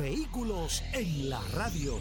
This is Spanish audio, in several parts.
Vehículos en la radio.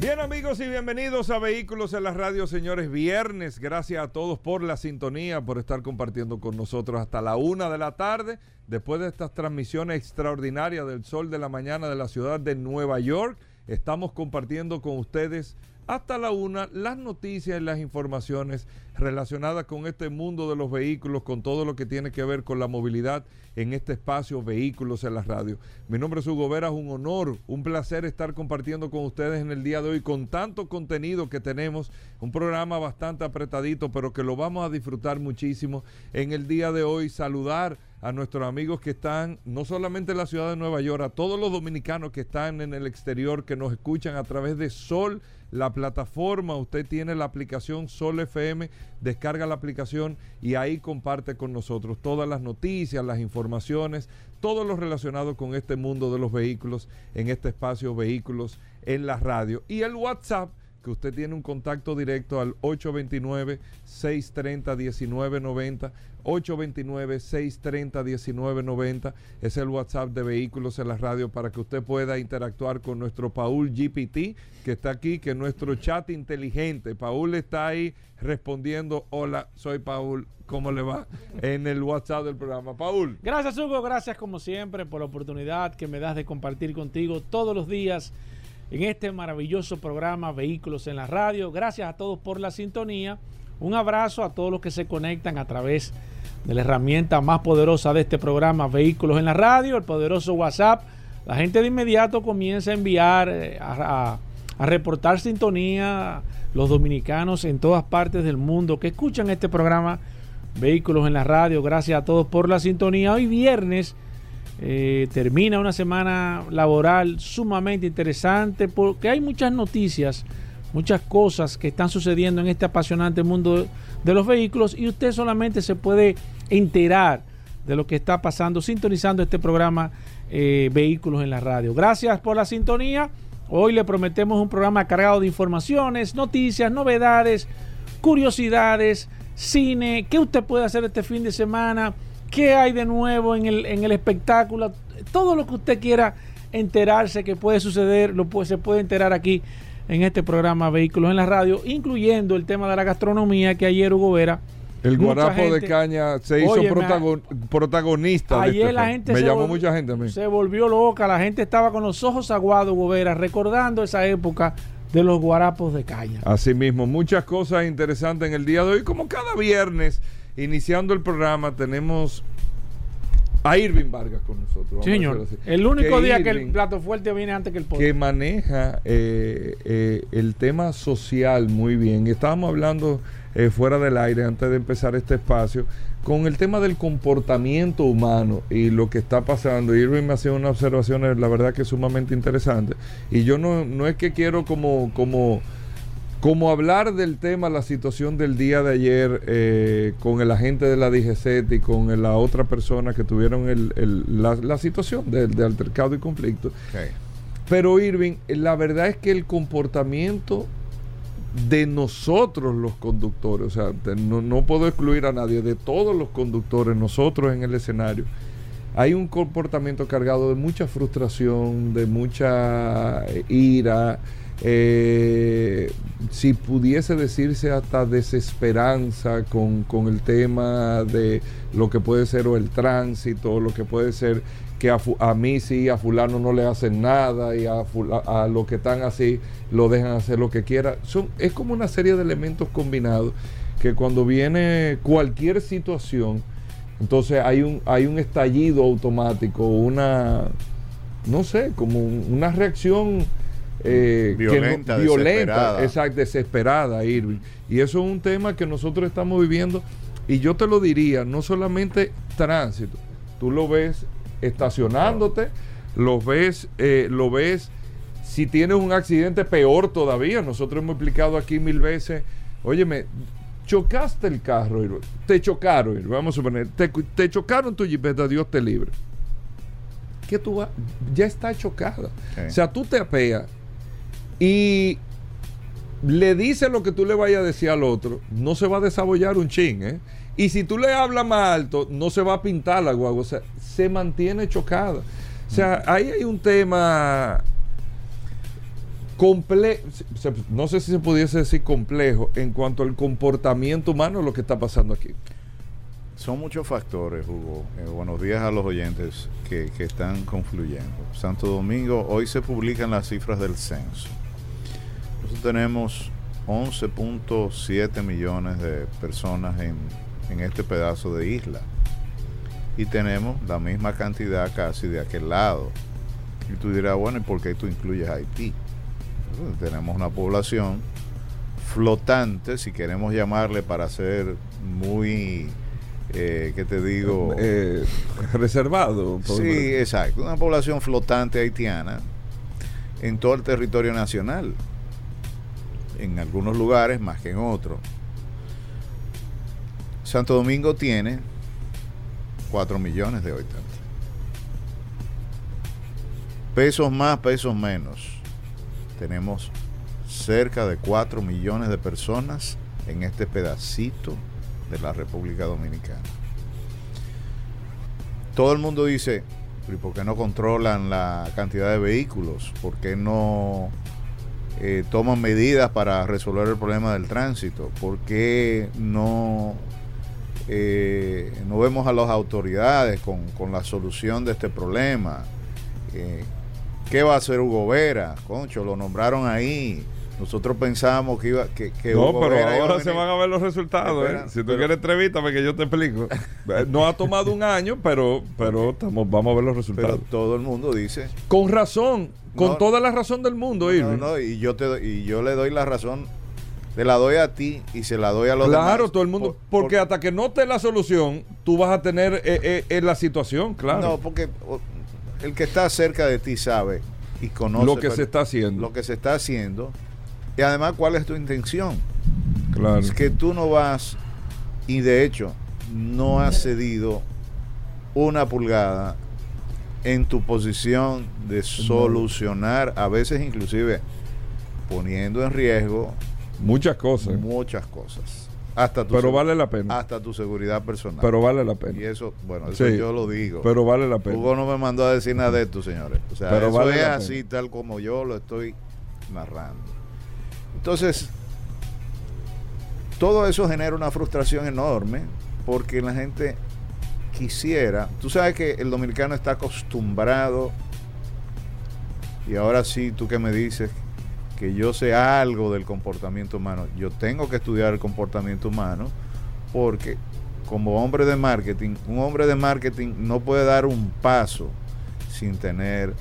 Bien amigos y bienvenidos a Vehículos en la Radio, señores. Viernes, gracias a todos por la sintonía, por estar compartiendo con nosotros hasta la una de la tarde, después de estas transmisiones extraordinarias del sol de la mañana de la ciudad de Nueva York. Estamos compartiendo con ustedes hasta la una las noticias y las informaciones relacionadas con este mundo de los vehículos, con todo lo que tiene que ver con la movilidad en este espacio Vehículos en la Radio. Mi nombre es Hugo Vera, es un honor, un placer estar compartiendo con ustedes en el día de hoy con tanto contenido que tenemos, un programa bastante apretadito, pero que lo vamos a disfrutar muchísimo en el día de hoy. Saludar a nuestros amigos que están no solamente en la ciudad de Nueva York, a todos los dominicanos que están en el exterior, que nos escuchan a través de Sol la plataforma, usted tiene la aplicación Sol FM, descarga la aplicación y ahí comparte con nosotros todas las noticias, las informaciones, todo lo relacionado con este mundo de los vehículos en este espacio Vehículos en la radio. Y el WhatsApp que usted tiene un contacto directo al 829-630-1990. 829-630-1990 es el WhatsApp de Vehículos en la Radio para que usted pueda interactuar con nuestro Paul GPT que está aquí, que es nuestro chat inteligente. Paul está ahí respondiendo, hola, soy Paul, ¿cómo le va? En el WhatsApp del programa. Paul. Gracias Hugo, gracias como siempre por la oportunidad que me das de compartir contigo todos los días en este maravilloso programa Vehículos en la Radio. Gracias a todos por la sintonía. Un abrazo a todos los que se conectan a través de la herramienta más poderosa de este programa Vehículos en la Radio, el poderoso WhatsApp. La gente de inmediato comienza a enviar, eh, a, a reportar sintonía, los dominicanos en todas partes del mundo que escuchan este programa Vehículos en la Radio. Gracias a todos por la sintonía. Hoy viernes eh, termina una semana laboral sumamente interesante porque hay muchas noticias, muchas cosas que están sucediendo en este apasionante mundo de los vehículos y usted solamente se puede enterar de lo que está pasando sintonizando este programa eh, Vehículos en la Radio. Gracias por la sintonía. Hoy le prometemos un programa cargado de informaciones, noticias, novedades, curiosidades, cine, qué usted puede hacer este fin de semana qué hay de nuevo en el, en el espectáculo, todo lo que usted quiera enterarse que puede suceder, lo puede, se puede enterar aquí en este programa Vehículos en la Radio, incluyendo el tema de la gastronomía que ayer Hugo Vera. El guarapo de caña se hizo protagonista. Ayer este la gente me llamó mucha gente a mí. Se volvió loca, la gente estaba con los ojos aguados, Hugo Vera, recordando esa época de los guarapos de caña. Así mismo, muchas cosas interesantes en el día de hoy, como cada viernes iniciando el programa tenemos a Irving Vargas con nosotros. señor. El único día que el plato fuerte viene antes que el pollo. Que maneja eh, eh, el tema social muy bien. Estábamos hablando eh, fuera del aire antes de empezar este espacio con el tema del comportamiento humano y lo que está pasando. Irving me hacía una observación, la verdad que sumamente interesante. Y yo no, no es que quiero como... como como hablar del tema, la situación del día de ayer eh, con el agente de la DGC y con la otra persona que tuvieron la, situación de, altercado y conflicto. Pero Irving, la verdad es que el comportamiento de nosotros los conductores, o sea, no, no puedo excluir a nadie, de todos los conductores, nosotros en el escenario, hay un comportamiento cargado de mucha frustración, de mucha ira eh, si pudiese decirse hasta desesperanza con, el tema de lo que puede ser o el tránsito, lo que puede ser que a, mí sí, a fulano no le hacen nada y a, a los que están así lo dejan hacer lo que quiera. Es como una serie de elementos combinados que cuando viene cualquier situación, entonces hay un, hay un estallido automático, una, no sé, como una reacción eh, violenta, violenta exacto, desesperada, Irving. Y eso es un tema que nosotros estamos viviendo. Y yo te lo diría, no solamente tránsito, tú lo ves estacionándote, lo ves, eh, lo ves, si tienes un accidente peor todavía, nosotros hemos explicado aquí mil veces, óyeme, chocaste el carro, te chocaron, vamos a suponer, te, te chocaron tu jipeta, Dios te libre. ¿Qué tú vas? Ya está chocada. O sea, tú te apeas y le dices lo que tú le vayas a decir al otro, no se va a desabollar un chin, ¿eh? Y si tú le hablas más alto, no se va a pintar la guagua, o sea, se mantiene chocada. O sea, ahí hay un tema complejo, no sé si se pudiese decir complejo en cuanto al comportamiento humano lo que está pasando aquí. Son muchos factores, Hugo. Eh, buenos días a los oyentes que, que están confluyendo. Santo Domingo, hoy se publican las cifras del censo. Nosotros tenemos 11.7 millones de personas en, en este pedazo de isla. Y tenemos la misma cantidad casi de aquel lado. Y tú dirás, bueno, ¿y por qué tú incluyes a Haití? Bueno, tenemos una población flotante, si queremos llamarle para ser muy, eh, ¿qué te digo? Eh, reservado. por- Sí, exacto. Una población flotante haitiana en todo el territorio nacional. En algunos lugares más que en otros. Santo Domingo tiene 4 millones de habitantes. Pesos más, pesos menos. Tenemos cerca de 4 millones de personas en este pedacito de la República Dominicana todo el mundo dice, "¿Pero ¿y por qué no controlan la cantidad de vehículos? ¿Por qué no eh, toman medidas para resolver el problema del tránsito? ¿Por qué no, eh, no vemos a las autoridades con, con la solución de este problema? Eh, ¿Qué va a hacer Hugo Vera? Concho, lo nombraron ahí. Nosotros pensábamos que iba que, que No, Hugo pero Vera ahora se van a ver los resultados. Espera, ¿eh? Si tú pero- quieres entrevistame que yo te explico. No ha tomado un año, pero, pero estamos, vamos a ver los Pero resultados. todo el mundo dice con razón, con No, toda la razón del mundo, No, Irving. no, y yo te doy- y yo le doy la razón, te la doy a ti y se la doy a los Claro, demás. todo el mundo. Por- porque por- hasta que no te la solución, tú vas a tener eh, eh, eh, la situación, claro. No, porque el que está cerca de ti sabe y conoce lo que se está haciendo. lo que se está haciendo y además cuál es tu intención. claro. Es que tú no vas y de hecho no has cedido una pulgada en tu posición de solucionar, a veces inclusive poniendo en riesgo Muchas cosas. muchas cosas. Hasta tu Pero vale la pena. hasta tu seguridad personal. Pero vale la y pena. eso, bueno, eso Sí, yo lo digo. Pero vale la pena. Hugo no me mandó a decir nada de esto, señores. O sea, Pero eso vale es así, tal como yo lo estoy narrando. Entonces, todo eso genera una frustración enorme porque la gente quisiera. Tú sabes que el dominicano está acostumbrado, y ahora sí, tú que me dices que yo sé algo del comportamiento humano, yo tengo que estudiar el comportamiento humano porque como hombre de marketing, un hombre de marketing no puede dar un paso sin tener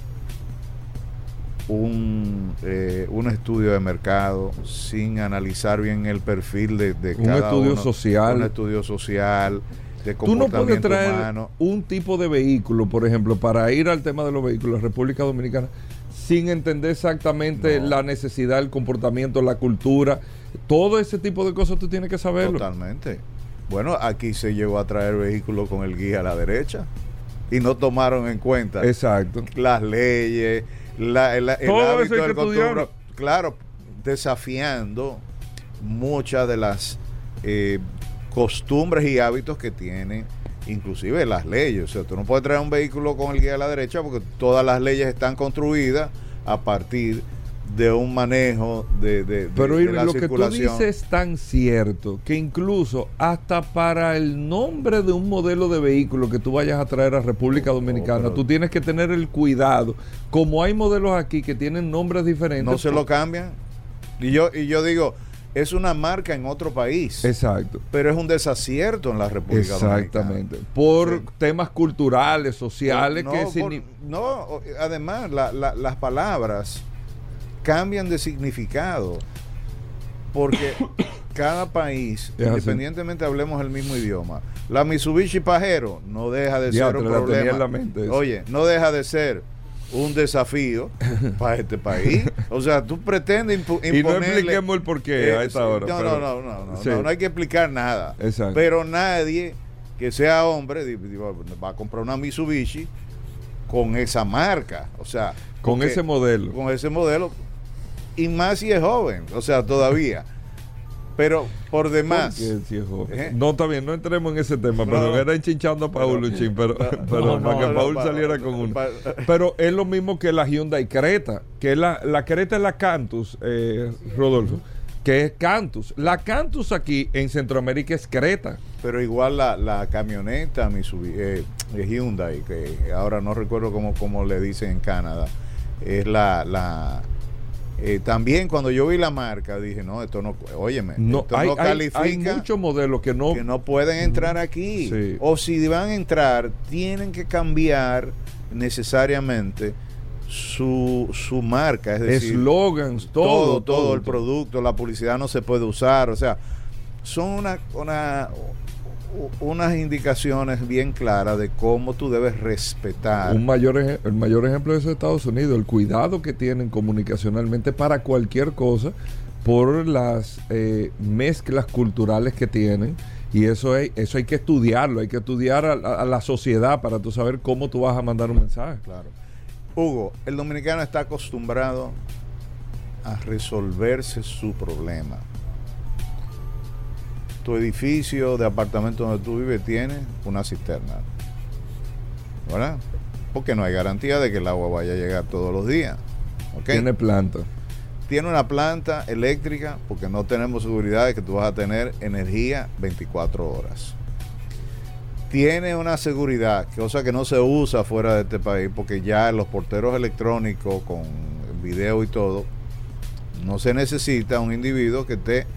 un, eh, un estudio de mercado, sin analizar bien el perfil de, de Un cada estudio uno, social. un estudio social, de Tú no puedes comportamiento traer humano. un tipo de vehículo, por ejemplo, para ir al tema de los vehículos, República Dominicana, sin entender exactamente No. la necesidad, el comportamiento, la cultura. Todo ese tipo de cosas tú tienes que saberlo. Totalmente. Bueno, aquí se llegó a traer vehículos con el guía a la derecha y no tomaron en cuenta Exacto. las leyes, la, el, el Todo hábito del costumbre. estudiarlo. Claro, desafiando muchas de las eh, costumbres y hábitos que tienen, inclusive las leyes. O sea, tú no puedes traer un vehículo con el guía a la derecha porque todas las leyes están construidas a partir de un manejo de, de- de- Pero de Irving, la lo que tú dices es tan cierto que incluso hasta para el nombre de un modelo de vehículo que tú vayas a traer a República Dominicana, pero- tú tienes que tener el cuidado. Como hay modelos aquí que tienen nombres diferentes. no se lo cambian. Y yo, y yo digo, es una marca en otro país, Exacto. pero es un desacierto en la República Exactamente. Por Sí. temas culturales, Dominicana. sociales, no, que por- no, además la- la- las palabras cambian de significado. porque cada país, independientemente hablemos el mismo idioma, la Mitsubishi Pajero no deja de ser un problema. la mente. Oye, no deja de ser un desafío para este país. O sea, tú pretendes impu- Y no expliquemos el porqué a Eh, esta sí, hora. No, pero- no, no, no, no, Sí. no, no hay que explicar nada. Exacto. Pero nadie que sea hombre va a comprar una Mitsubishi con esa marca. O sea, Con ese modelo. Con ese modelo. Y más si es joven. O sea, todavía. Pero por demás. ¿Eh? No, está bien, no entremos en ese tema, pero no. era enchinchando a Paul Pero- Luchín, pero, pero no, para que Paul pa- saliera con uno. Pero es lo mismo que la Hyundai Creta, que la, la Creta es la Cantus, eh, Rodolfo, que es Cantus. La Cantus aquí en Centroamérica es Creta. Pero igual la, la camioneta Mitsubishi, eh, Hyundai, que ahora no recuerdo cómo, cómo le dicen en Canadá, es la... la eh, también cuando yo vi la marca dije, no, esto no, óyeme, No, esto hay, no califica. hay muchos modelos que no, que no pueden entrar aquí. Sí. O si van a entrar, tienen que cambiar necesariamente su, su marca. Es decir, eslogans, todo, todo, todo, el producto, la publicidad no se puede usar. O sea, son una, una- unas indicaciones bien claras de cómo tú debes respetar. Un mayor, el mayor ejemplo es Estados Unidos, el cuidado que tienen comunicacionalmente para cualquier cosa por las eh, mezclas culturales que tienen. Y eso, hay, eso hay que estudiarlo, hay que estudiar a, a- a la sociedad para tú saber cómo tú vas a mandar un mensaje. Claro. Hugo, el dominicano está acostumbrado a resolverse su problema. Tu edificio de apartamento donde tú vives tiene una cisterna. ¿Verdad? Porque no hay garantía de que el agua vaya a llegar todos los días. Tiene planta. Tiene una planta eléctrica porque no tenemos seguridad de que tú vas a tener energía 24 horas. Tiene una seguridad, cosa que no se usa fuera de este país porque ya los porteros electrónicos con video y todo, no se necesita un individuo que esté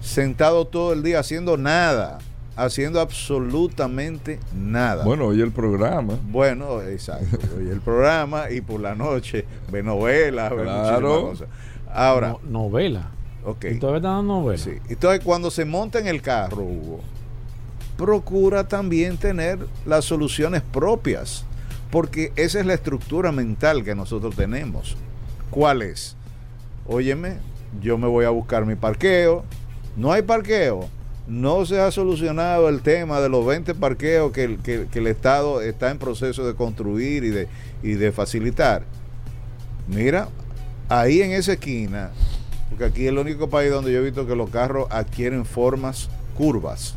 sentado todo el día haciendo nada, haciendo absolutamente nada. Bueno, oye el programa. Bueno, exacto. Oye el programa y por la noche ve novelas, ve Claro. muchísimas cosas. Ahora, No- novela. ok. ¿Y todavía están dando novela? Sí. Entonces, cuando se monta en el carro, Hugo, procura también tener las soluciones propias, porque esa es la estructura mental que nosotros tenemos. ¿Cuál es? Óyeme, yo me voy a buscar mi parqueo, no hay parqueo, no se ha solucionado el tema de los 20 parqueos que, el- que- que el Estado está en proceso de construir y de, y de facilitar. Mira, ahí en esa esquina, porque aquí es el único país donde yo he visto que los carros adquieren formas curvas.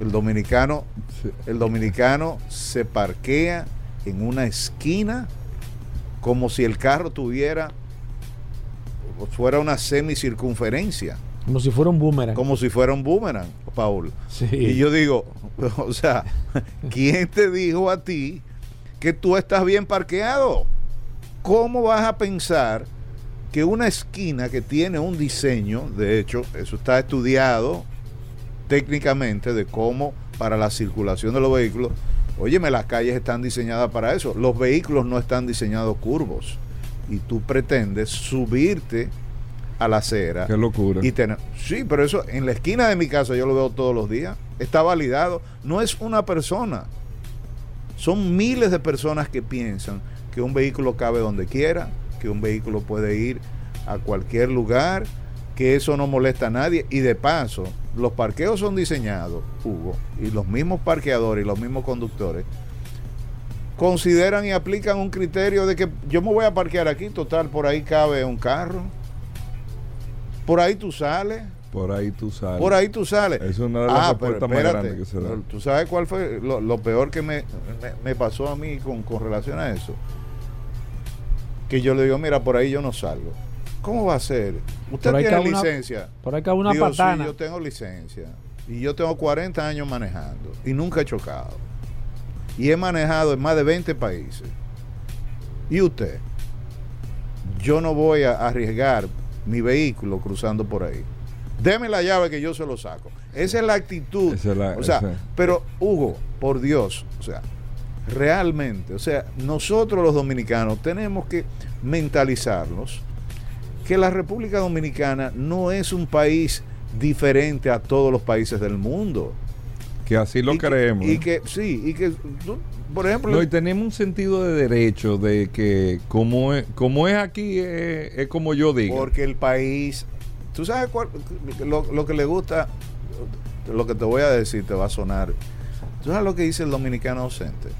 El dominicano, el dominicano se parquea en una esquina como si el carro tuviera fuera una semicircunferencia, Como si fuera un boomerang. como si fuera un boomerang, Paul. Sí. Y yo digo, o sea, ¿quién te dijo a ti que tú estás bien parqueado? ¿Cómo vas a pensar que una esquina que tiene un diseño, de hecho, eso está estudiado técnicamente de cómo para la circulación de los vehículos, óyeme, las calles están diseñadas para eso. Los vehículos no están diseñados curvos. Y tú pretendes subirte a la acera Qué locura. y tener, sí, pero eso en la esquina de mi casa yo lo veo todos los días. Está validado. No es una persona. Son miles de personas que piensan que un vehículo cabe donde quiera, que un vehículo puede ir a cualquier lugar, que eso no molesta a nadie. Y de paso, los parqueos son diseñados, Hugo, y los mismos parqueadores y los mismos conductores consideran y aplican un criterio de que yo me voy a parquear aquí, total, por ahí cabe un carro. Por ahí tú sales. Por ahí tú sales. Por ahí tú sales. Es una de las Ah, respuestas pero más grandes que se. ¿Tú sabes cuál fue lo, lo peor que me, me- me pasó a mí con, con relación a eso? Que yo le digo, mira, por ahí yo no salgo. ¿Cómo va a ser? Usted tiene una- licencia. Por ahí cabe una Digo, sí, patana. yo tengo licencia. Y yo tengo 40 años manejando. Y nunca he chocado. Y he manejado en más de 20 países. ¿Y usted? Yo no voy a arriesgar mi vehículo cruzando por ahí. Deme la llave que yo se lo saco. Esa es la actitud. Es la- o sea, esa. pero Hugo, por Dios, o sea, realmente, o sea, nosotros los dominicanos tenemos que mentalizarnos que la República Dominicana no es un país diferente a todos los países del mundo. Que así lo Y que- creemos. y ¿eh? que, sí, y que, tú, por ejemplo, No, y tenemos un sentido de derecho de que como es, como es aquí, es, es como yo digo. porque el país, tú sabes cuál, lo, lo que le gusta, lo que te voy a decir te va a sonar. ¿Tú sabes lo que dice el dominicano ausente?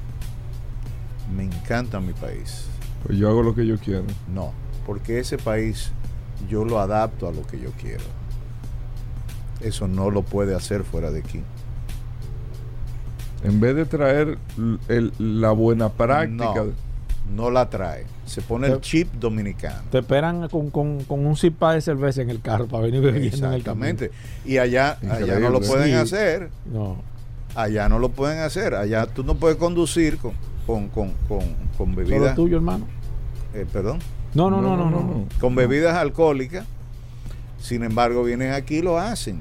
Me encanta mi país. Pues yo hago lo que yo quiero. No, porque ese país yo lo adapto a lo que yo quiero. Eso no lo puede hacer fuera de aquí. En vez de traer el- la buena práctica. No, no la trae. Se pone el chip dominicano. Te esperan con, con, con un cipa de cerveza en el carro para venir bebiendo en el. Exactamente. Y allá, allá no lo pueden Sí. hacer. No. Allá no lo pueden hacer. Allá tú no puedes conducir con, con, con, con, con Solo bebidas. tuyo, hermano. eh, perdón. No, no, no, no, no. Con bebidas alcohólicas. Sin embargo, vienen aquí y lo hacen.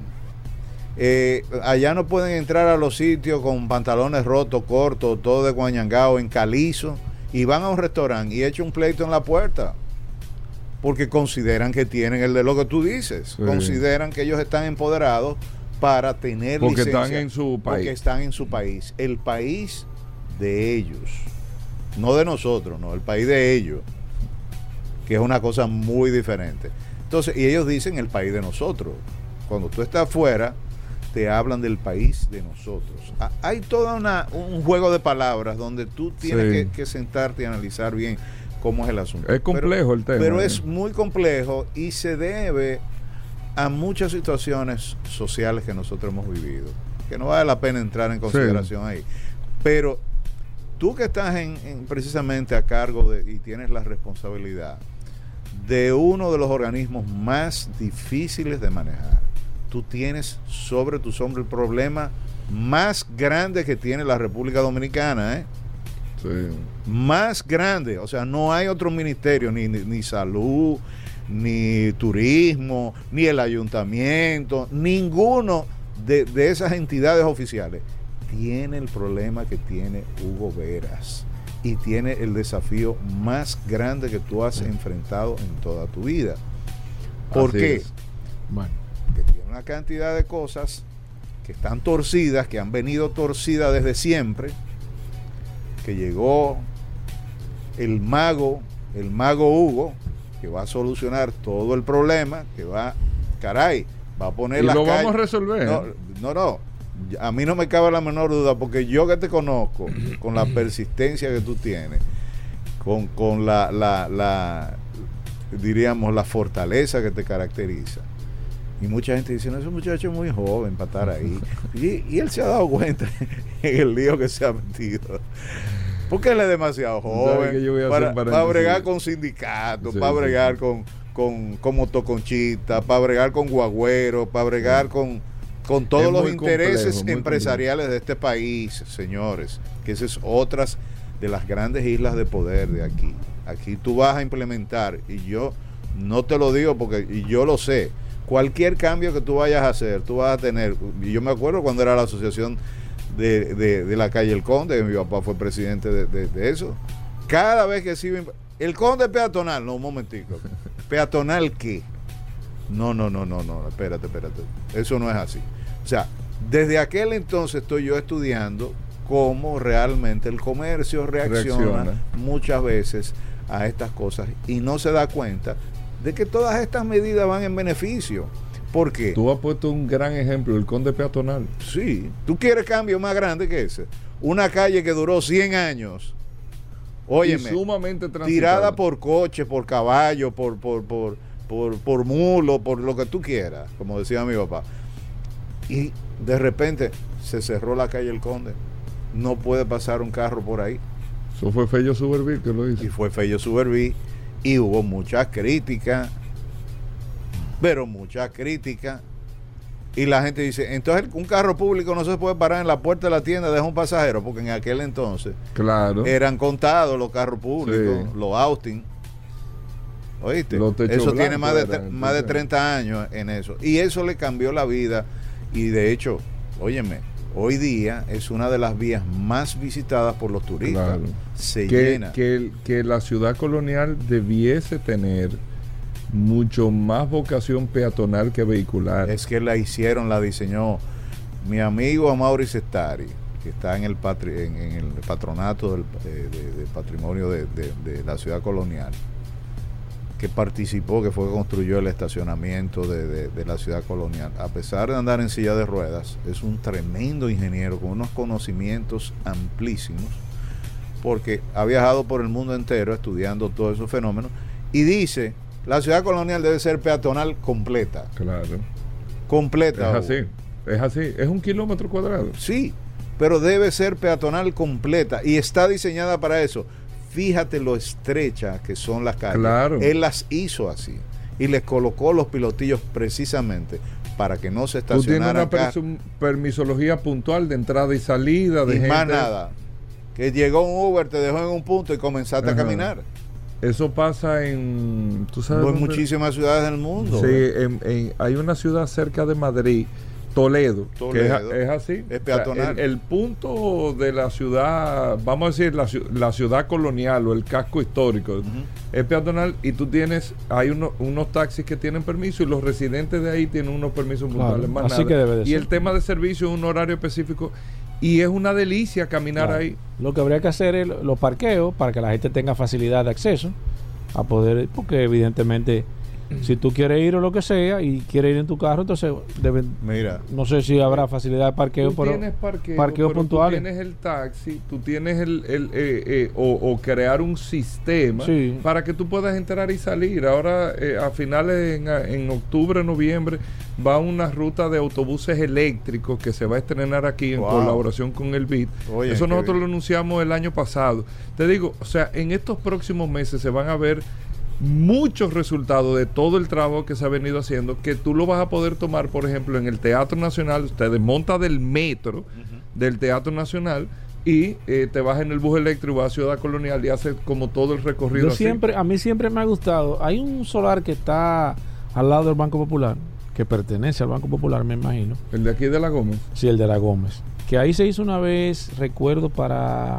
Eh, allá no pueden entrar a los sitios con pantalones rotos, cortos, todo de guañangao, en calizo, y van a un restaurante y echan un pleito en la puerta. Porque consideran que tienen el de lo que tú dices. Sí. Consideran que ellos están empoderados para tener Porque licencia. están en su Porque país. están en su país. El país de ellos. No de nosotros, no. El país de ellos. Que es una cosa muy diferente. Entonces, y ellos dicen el país de nosotros. Cuando tú estás afuera, te hablan del país de nosotros. Ah, Hay todo un juego de palabras donde tú tienes Sí. que, que sentarte y analizar bien cómo es el asunto. Es complejo Pero- el tema, Pero ¿eh? es muy complejo y se debe a muchas situaciones sociales que nosotros hemos vivido. Que no vale la pena entrar en consideración ahí. Pero tú que estás en, en- precisamente a cargo de, y tienes la responsabilidad de uno de los organismos más difíciles de manejar. Tú tienes sobre tus hombros el problema más grande que tiene la República Dominicana, ¿eh? Sí. Más grande. O sea, no hay otro ministerio, ni, ni, ni salud, ni turismo, ni el ayuntamiento, ninguno de, de esas entidades oficiales tiene el problema que tiene Hugo Veras y tiene el desafío más grande que tú has enfrentado en toda tu vida. ¿Por Así qué? Bueno. Una cantidad de cosas que están torcidas, que han venido torcidas desde siempre, que llegó el mago, el mago Hugo, que va a solucionar todo el problema, que va, caray, va a poner Y las lo calles- vamos a resolver. No, no, no. A mí no me cabe la menor duda, porque yo que te conozco, con la persistencia que tú tienes, con, con la, la, la, diríamos, la fortaleza que te caracteriza. Y mucha gente dice, no, ese muchacho es muy joven para estar ahí. Y, y él se ha dado cuenta en el lío que se ha metido. Porque él es demasiado ¿Sabes joven para, bregar con sindicatos, Sí, para bregar sí. con, con, con motoconchita, para bregar con guagüero, para bregar con, con todos Es los intereses complejo, empresariales de este país, señores. Que esa es otras de las grandes islas de poder de aquí. Aquí tú vas a implementar, y yo no te lo digo porque y yo lo sé, cualquier cambio que tú vayas a hacer, tú vas a tener, y yo me acuerdo cuando era la asociación de, de- de la calle El Conde, que mi papá fue presidente de, de- eso, cada vez que se el Conde peatonal, no, un momentico, peatonal qué, no, no, no, no, no, espérate, espérate, eso no es así. O sea, desde aquel entonces estoy yo estudiando cómo realmente el comercio reacciona, Reacciona. muchas veces a estas cosas y no se da cuenta de que todas estas medidas van en beneficio. ¿Por qué? Tú has puesto un gran ejemplo, el conde peatonal. Sí, tú quieres cambio más grande que ese. Una calle que duró 100 años. Óyeme, y sumamente tirada por coche, por caballo, por, por, por, por, por mulo, por lo que tú quieras, como decía mi papá. Y de repente se cerró la calle El Conde. No puede pasar un carro por ahí. Eso fue Fello Suberville que lo hizo. Y fue Fello Suberví. Y hubo muchas críticas. Pero muchas críticas. Y la gente dice, entonces un carro público no se puede parar en la puerta de la tienda, deja un pasajero, porque en aquel entonces Claro. eran contados los carros públicos, Sí. los Austin. ¿Oíste? Los Eso tiene más de, eran, más de entonces. 30 años en eso. Y eso le cambió la vida. Y de hecho, óyeme, hoy día es una de las vías más visitadas por los turistas. Claro. Se que, llena. que, la ciudad colonial debiese tener mucho más vocación peatonal que vehicular. Es que la hicieron, la diseñó mi amigo Amaury Sestari, que está en el, patri- en, en el patronato del, eh, de- patrimonio de, de- de la ciudad colonial, que participó, que fue que construyó el estacionamiento de, de- de la ciudad colonial. A pesar de andar en silla de ruedas, es un tremendo ingeniero con unos conocimientos amplísimos, porque ha viajado por el mundo entero estudiando todos esos fenómenos, y dice, la ciudad colonial debe ser peatonal completa. Claro. Completa. Es así. Es así. Es un kilómetro cuadrado. Sí, pero debe ser peatonal completa y está diseñada para eso. Fíjate lo estrecha que son las calles. Claro. Él las hizo así y les colocó los pilotillos precisamente para que no se Tú tienes estacionaran una permisología puntual de entrada y salida de y gente. más nada. Que llegó un Uber, te dejó en un punto y comenzaste a caminar. Eso pasa en. ¿Tú sabes? En dónde? muchísimas ciudades del mundo. Sí, en- en- hay una ciudad cerca de Madrid, Toledo, que es, Toledo. es así. Es O sea, peatonal. el, el punto de la ciudad, vamos a decir, la, ciu- la ciudad colonial o el casco histórico, es peatonal y tú tienes, hay uno- unos taxis que tienen permiso y los residentes de ahí tienen unos permisos Claro, puntuales. Más así nada. que debe de y ser. el tema de servicio es un horario específico y es una delicia caminar Claro. ahí. Lo que habría que hacer es los parqueos para que la gente tenga facilidad de acceso a poder, porque evidentemente si tú quieres ir o lo que sea y quieres ir en tu carro, entonces deben, Mira, no sé si habrá facilidad de parqueo, Tú pero tienes parqueo, parqueo pero puntuales. Tú tienes el taxi, tú tienes el, el, eh, eh, o, o crear un sistema Sí. para que tú puedas entrar y salir. Ahora, eh, a finales, en, en octubre, noviembre, va una ruta de autobuses eléctricos que se va a estrenar aquí en Wow. colaboración con el BID. Oye, Eso nosotros bien. lo anunciamos el año pasado. Te digo, o sea, en estos próximos meses se van a ver muchos resultados de todo el trabajo que se ha venido haciendo, que tú lo vas a poder tomar, por ejemplo, en el Teatro Nacional, usted desmonta del metro del Teatro Nacional y eh, te vas en el bus eléctrico, vas a Ciudad Colonial y haces como todo el recorrido. yo así. siempre, a mí siempre me ha gustado. Hay un solar que está al lado del Banco Popular, que pertenece al Banco Popular, me imagino. El de aquí de la Gómez. Sí, el de la Gómez. Que ahí se hizo una vez, recuerdo, para,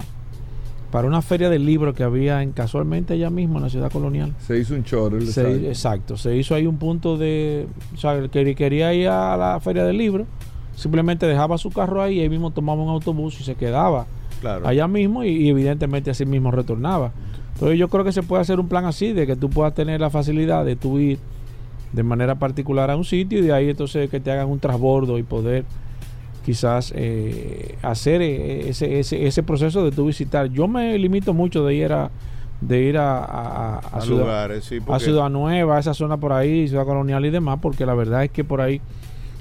para una feria del libro que había en casualmente allá mismo en la ciudad colonial. Se hizo un chorro. Se- exacto. se hizo ahí un punto de. O sea, el que quería ir a la feria del libro, simplemente dejaba su carro ahí, ahí mismo tomaba un autobús y se quedaba claro. allá mismo y, y evidentemente así mismo retornaba. Entonces yo creo que se puede hacer un plan así, de que tú puedas tener la facilidad de tú ir de manera particular a un sitio y de ahí entonces que te hagan un transbordo y poder quizás eh, hacer eh, ese, ese, ese proceso de tú visitar. Yo me limito mucho de ir a de ir a, a, a- Ciudad, lugares, sí, a Ciudad Nueva, a esa zona por ahí, Ciudad Colonial y demás, porque la verdad es que por ahí,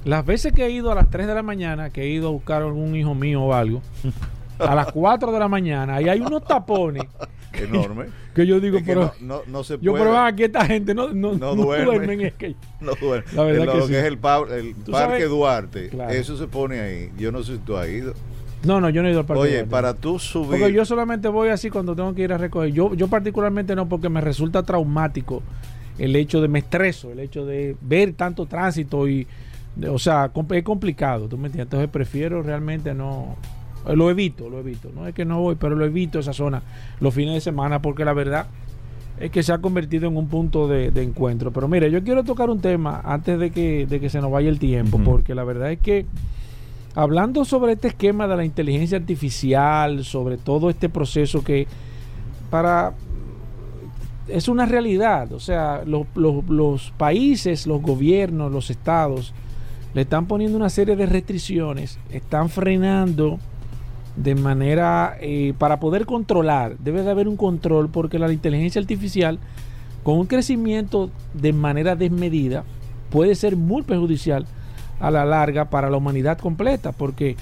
las veces que he ido a las 3 de la mañana, que he ido a buscar a algún hijo mío o algo, a las 4 de la mañana, ahí hay unos tapones enorme. que yo digo, Es que pero no, no, no se yo puede. pero aquí esta gente no, no, No duerme. duermen, es que No duerme. La verdad En lo que sí. es el, Parque sabes- Duarte, Claro. eso se pone ahí. Yo no sé si tú has ido. no, no, yo no he ido al parque. Oye, Duarte. para tú subir. Porque yo solamente voy así cuando tengo que ir a recoger. Yo, yo particularmente no, porque me resulta traumático el hecho de me estreso, el hecho de ver tanto tránsito y, o sea, es complicado, ¿tú me entiendes? Entonces prefiero realmente no, lo evito, lo evito. No es que no voy, pero lo evito esa zona los fines de semana porque la verdad es que se ha convertido en un punto de, de encuentro. Pero mire, yo quiero tocar un tema antes de que, de que se nos vaya el tiempo, porque la verdad es que hablando sobre este esquema de la inteligencia artificial, sobre todo este proceso que para es una realidad, o sea, lo- lo- los países, los gobiernos, los estados le están poniendo una serie de restricciones, están frenando de manera eh, para poder controlar, debe de haber un control porque la inteligencia artificial con un crecimiento de manera desmedida puede ser muy perjudicial a la larga para la humanidad completa porque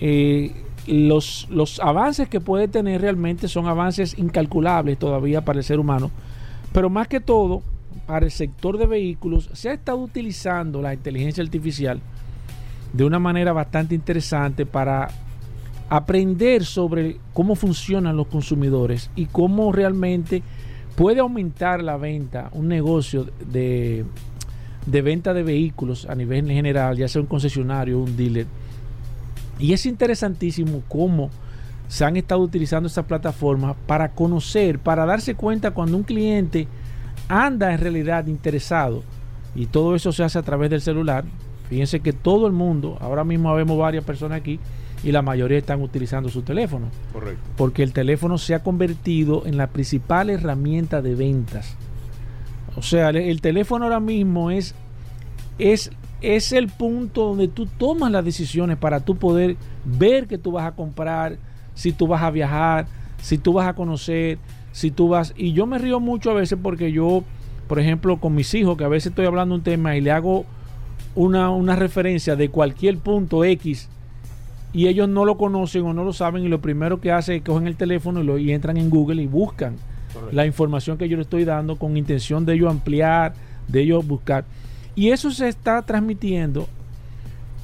eh, los, los avances que puede tener realmente son avances incalculables todavía para el ser humano. Pero más que todo para el sector de vehículos se ha estado utilizando la inteligencia artificial de una manera bastante interesante para aprender sobre cómo funcionan los consumidores y cómo realmente puede aumentar la venta, un negocio de, de venta de vehículos a nivel general, ya sea un concesionario un dealer. Y es interesantísimo cómo se han estado utilizando estas plataformas para conocer, para darse cuenta cuando un cliente anda en realidad interesado y todo eso se hace a través del celular. Fíjense que todo el mundo, ahora mismo vemos varias personas aquí y la mayoría están utilizando su teléfono. Correcto. Porque el teléfono se ha convertido en la principal herramienta de ventas. O sea, el, el teléfono ahora mismo es, es, es el punto donde tú tomas las decisiones para tú poder ver que tú vas a comprar, si tú vas a viajar, si tú vas a conocer, si tú vas... Y yo me río mucho a veces porque yo, por ejemplo, con mis hijos, que a veces estoy hablando un tema y le hago una, una referencia de cualquier punto X y ellos no lo conocen o no lo saben y lo primero que hacen es cogen el teléfono y, lo, y entran en Google y buscan la información que yo le estoy dando con intención de ellos ampliar, de ellos buscar. Y eso se está transmitiendo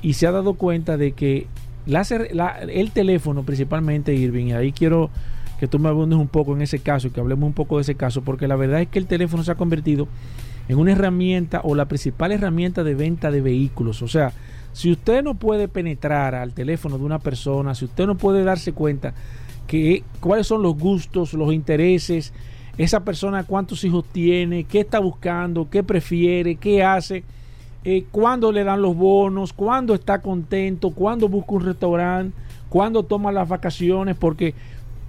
y se ha dado cuenta de que la, la, el teléfono principalmente, Irving, y ahí quiero que tú me abundes un poco en ese caso y que hablemos un poco de ese caso, porque la verdad es que el teléfono se ha convertido en una herramienta o la principal herramienta de venta de vehículos. O sea, si usted no puede penetrar al teléfono de una persona, si usted no puede darse cuenta que cuáles son los gustos, los intereses, esa persona cuántos hijos tiene, qué está buscando, qué prefiere, qué hace, eh, cuándo le dan los bonos, cuándo está contento, cuándo busca un restaurante, cuándo toma las vacaciones, porque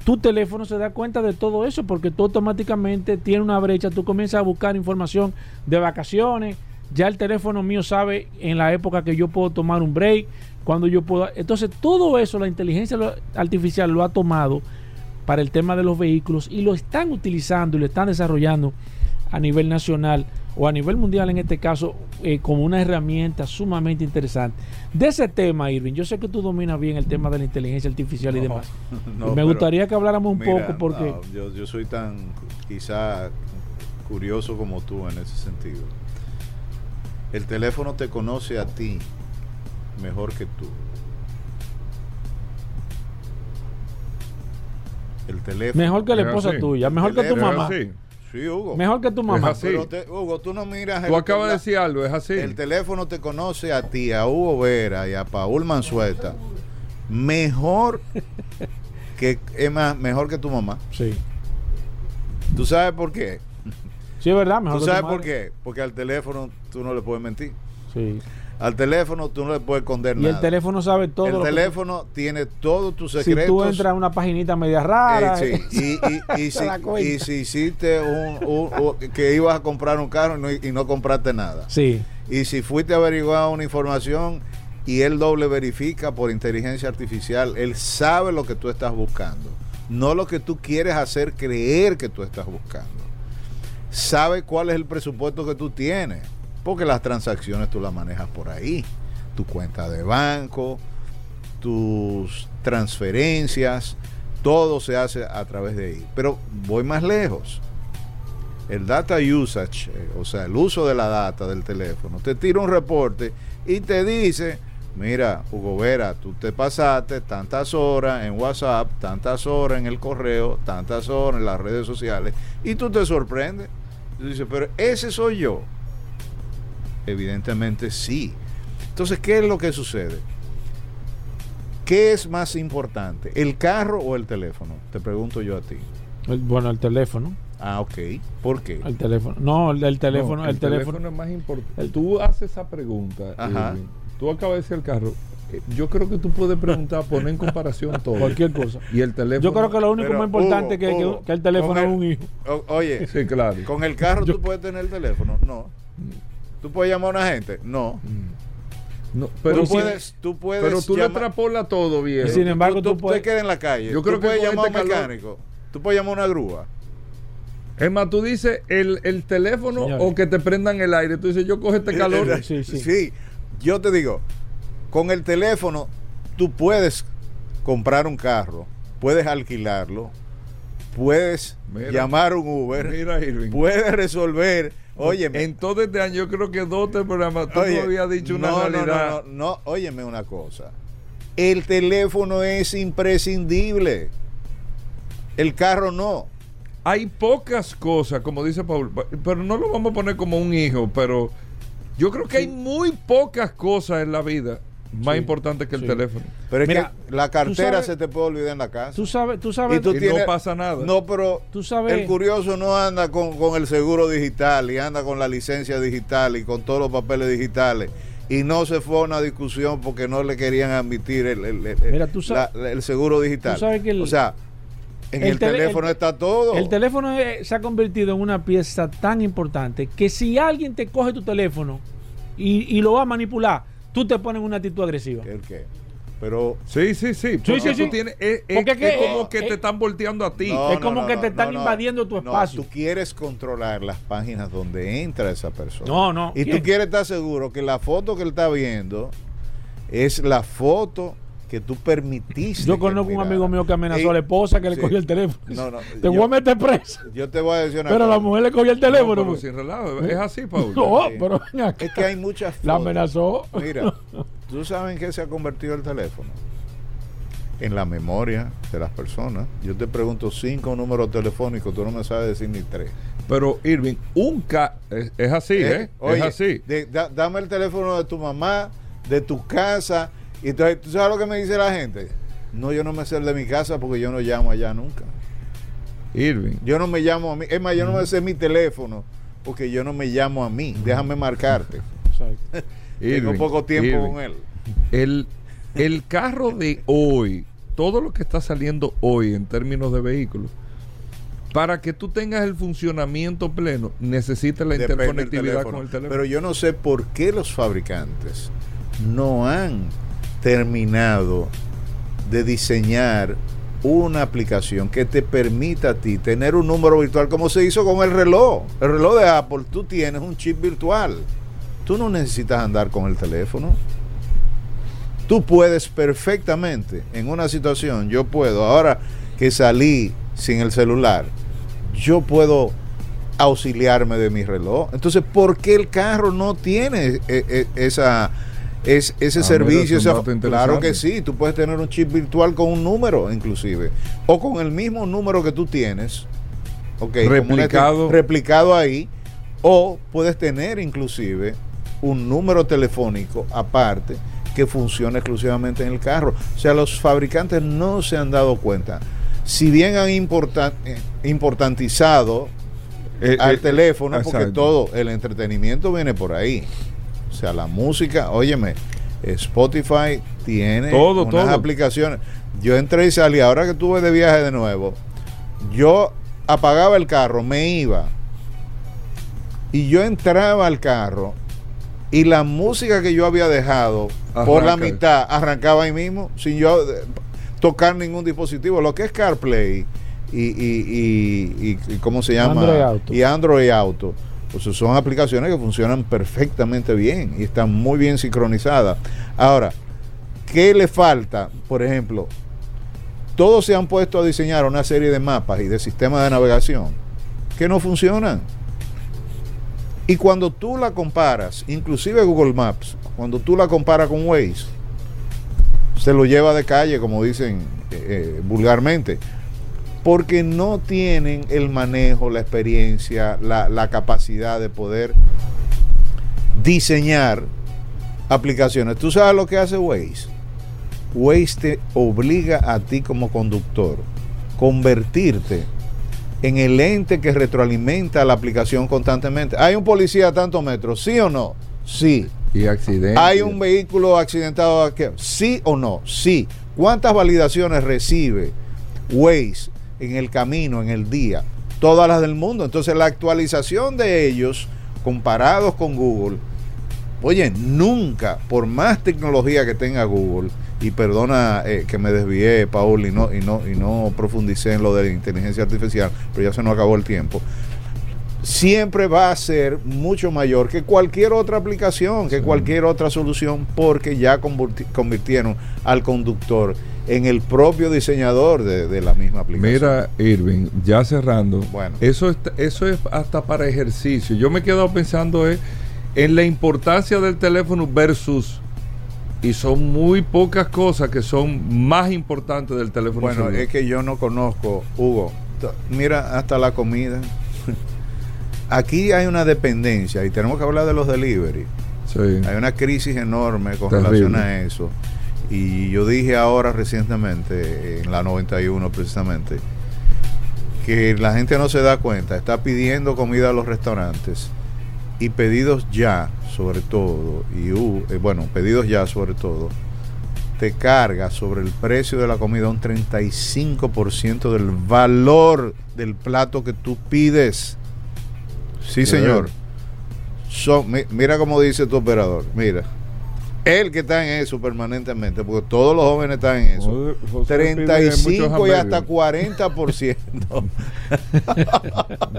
tu teléfono se da cuenta de todo eso, porque tú automáticamente tiene una brecha, tú comienzas a buscar información de vacaciones, ya el teléfono mío sabe en la época que yo puedo tomar un break, cuando yo puedo... Entonces todo eso la inteligencia artificial lo ha tomado para el tema de los vehículos y lo están utilizando y lo están desarrollando a nivel nacional o a nivel mundial en este caso eh, como una herramienta sumamente interesante. De ese tema, Irving, yo sé que tú dominas bien el tema de la inteligencia artificial y demás. No, Me gustaría que habláramos un mira, poco porque... no, yo, yo soy tan quizá curioso como tú en ese sentido. El teléfono te conoce a ti mejor que tú. El teléfono. Mejor que la Es esposa así. tuya, mejor que tu mamá. Sí, Hugo. Mejor que tu mamá. así. Pero te- Hugo, tú no miras. Tú el- acabas de decir algo, es así. El teléfono te conoce a ti, a Hugo Vera y a Paul Mansueta mejor que es más, mejor que tu mamá. Sí. ¿Tú sabes por qué? Sí, es verdad. Mejor ¿Tú que tu sabes por qué? Porque al teléfono tú no le puedes mentir. Sí. Al teléfono tú no le puedes esconder Y nada. el teléfono sabe todo. El que- teléfono tiene todos tus si secretos. tú entras a una paginita media rara. Eh, sí, y, y- y si, y si hiciste un, un- un- que ibas a comprar un carro y no, y no compraste nada. Sí. Y si fuiste a averiguar una información y él doble verifica por inteligencia artificial, él sabe lo que tú estás buscando, no lo que tú quieres hacer creer que tú estás buscando. Sabe cuál es el presupuesto que tú tienes, porque las transacciones tú las manejas por ahí. Tu cuenta de banco, tus transferencias, todo se hace a través de ahí. Pero voy más lejos el data usage, eh, o sea, el uso de la data del teléfono, te tira un reporte y te dice, mira, Hugo Vera, tú te pasaste tantas horas en WhatsApp, tantas horas en el correo, tantas horas en las redes sociales, y tú te sorprendes. Tú dices, pero ese soy yo. Evidentemente sí. Entonces, ¿qué es lo que sucede? ¿Qué es más importante, el carro o el teléfono? Te pregunto yo a ti. El- bueno, el teléfono. Ah, ok. ¿Por qué? El teléfono. No, el, el teléfono. No, el, teléfono. es más importante. tú haces esa pregunta. Ajá. Irving. Tú acabas de decir el carro. Eh, Yo creo que tú puedes preguntar, poner en comparación todo. Cualquier cosa. Y el teléfono. Yo creo que lo único Pero, más importante Hugo, que, que- Hugo, que el teléfono es un hijo. O- oye, Sí, claro. con el carro Yo- tú puedes tener el teléfono. No. ¿Tú puedes llamar a una gente? No. No, Pero tú puedes, tú puedes pero tú le llamar- extrapolas todo, viejo. Y sin embargo, tú, tú puedes- te quedas en la calle. Yo tú creo que puedes llamar a un este calor- mecánico. Tú puedes llamar a una grúa. Es más, tú dices el, el teléfono Señores. o que te prendan el aire. Tú dices, yo coge este calor. Sí, sí. yo te digo, con el teléfono tú puedes comprar un carro, puedes alquilarlo, puedes Mira. llamar un Uber, Mira, Irving. puedes resolver. Oye, En todo este año, yo creo que dos tres programas tú Oye, no habías dicho una no, no, realidad. No, no, no, óyeme una cosa. El teléfono es imprescindible. El carro no. Hay pocas cosas, como dice Paul, pero no lo vamos a poner como un hijo, pero yo creo que hay muy pocas cosas en la vida más Sí. importante que el Sí. teléfono. Pero es Mira, que la cartera sabes- se te puede olvidar en la casa. Tú sabes, tú sabes, y tú Y tienes, no pasa nada. No, pero Tú sabes- el curioso no anda con, con el seguro digital y anda con la licencia digital y con todos los papeles digitales. Y no se fue a una discusión porque no le querían admitir el, el- el- Mira, tú sa- la- el seguro digital. tú sabes que el- o sea, en el teléfono el- está todo. El teléfono se ha convertido en una pieza tan importante que si alguien te coge tu teléfono y, y lo va a manipular, tú te pones en una actitud agresiva. ¿El qué? Pero Sí, sí, sí. Porque sí, tú sí. tienes- es, es- Porque es que- como eh, que eh, te están volteando a ti. No, Es como que te están invadiendo tu espacio. tú quieres controlar las páginas donde entra esa persona. No, no. Y tú ¿quién? quieres estar seguro que la foto que él está viendo es la foto que tú permitiste. Yo conozco un amigo mío que amenazó a la esposa que le cogió el teléfono. No, no, Te yo- voy a meter preso. Yo te voy a decir una Pero cosa. la mujer le cogió el No, teléfono. pues. sin relajo. Es así, Paul. No, Sí. pero ven acá. Es que hay muchas La fotos. amenazó. Mira, ¿tú sabes en qué se ha convertido el teléfono? En la memoria de las personas. Yo te pregunto cinco números telefónicos, tú no me sabes decir ni tres. Pero, Irving, un ca es, es así, ¿eh? Eh, Oye, es así. de- da- dame el teléfono de tu mamá, de tu casa. Y entonces, ¿tú sabes lo que me dice la gente? No, yo no me sé el de mi casa porque yo no llamo allá nunca. Irving. Yo no me llamo a mí. Es más, yo no me sé mi teléfono porque yo no me llamo a mí. Déjame marcarte. Exacto. Tengo Irving, poco tiempo Irving. con él. El, el carro de hoy, todo lo que está saliendo hoy en términos de vehículos, para que tú tengas el funcionamiento pleno, necesitas la Depende interconectividad con el teléfono. Pero yo no sé por qué los fabricantes no han terminado de diseñar una aplicación que te permita a ti tener un número virtual como se hizo con el reloj. El reloj de Apple, tú tienes un chip virtual. Tú no necesitas andar con el teléfono. Tú puedes perfectamente en una situación, yo puedo, ahora que salí sin el celular, yo puedo auxiliarme de mi reloj. Entonces, ¿por qué el carro no tiene eh, eh, esa, es, ese Ah, servicio? esa- claro que sí, tú puedes tener un chip virtual con un número, inclusive, o con el mismo número que tú tienes, ok, como una- Replicado. replicado ahí, o puedes tener inclusive un número telefónico aparte que funcione exclusivamente en el carro. O sea, los fabricantes no se han dado cuenta. Si bien han importan- eh, importantizado Eh, al eh, teléfono, porque todo el entretenimiento viene por ahí. O sea, la música, óyeme, Spotify tiene Todo, unas todo. aplicaciones. Yo entré y salí, ahora que estuve de viaje de nuevo, yo apagaba el carro, me iba, y yo entraba al carro, y la música que yo había dejado por la mitad arrancaba ahí mismo, sin yo eh, tocar ningún dispositivo. Lo que es CarPlay y, y, y, y- y ¿cómo se llama? Android Auto. Y Android Auto. Pues son aplicaciones que funcionan perfectamente bien y están muy bien sincronizadas. Ahora, ¿qué le falta? Por ejemplo, todos se han puesto a diseñar una serie de mapas y de sistemas de navegación que no funcionan. Y cuando tú la comparas, inclusive Google Maps, cuando tú la comparas con Waze, se lo lleva de calle, como dicen eh, eh, vulgarmente, porque no tienen el manejo, la experiencia, la, la capacidad de poder diseñar aplicaciones. ¿Tú sabes lo que hace Waze? Waze te obliga a ti como conductor convertirte en el ente que retroalimenta la aplicación constantemente. ¿Hay un policía a tantos metros? ¿Sí o no? Sí. Y. ¿Hay un vehículo accidentado aquí? ¿Sí o no? Sí. ¿Cuántas validaciones recibe Waze en el camino, en el día? Todas las del mundo. Entonces la actualización de ellos, comparados con Google, oye, nunca, por más tecnología que tenga Google, y perdona eh, que me desvié, Paul, y no, y, no, y no profundicé en lo de la inteligencia artificial, pero ya se nos acabó el tiempo siempre va a ser mucho mayor que cualquier otra aplicación, que cualquier otra solución, porque ya convirti- convirtieron al conductor en el propio diseñador de, de la misma aplicación. Mira, Irving, ya cerrando, Bueno. eso, es, eso es hasta para ejercicio. Yo me he quedado pensando eh, en la importancia del teléfono versus, y son muy pocas cosas que son más importantes del teléfono. bueno, celular. es que yo no conozco, Hugo, mira hasta la comida. Aquí hay una dependencia y tenemos que hablar de los delivery. Sí. Hay una crisis enorme con Terrible. relación a eso. Y yo dije ahora recientemente, en la 91 precisamente, que la gente no se da cuenta, está pidiendo comida a los restaurantes y pedidos ya, sobre todo, y uh, eh, bueno, pedidos ya sobre todo, te carga sobre el precio de la comida un 35% del valor del plato que tú pides. Sí, señor. Mi- mira cómo dice tu operador, mira. El que está en eso permanentemente, porque todos los jóvenes están en eso. José- José pide 35 muchos y hasta hamburgues. 40%.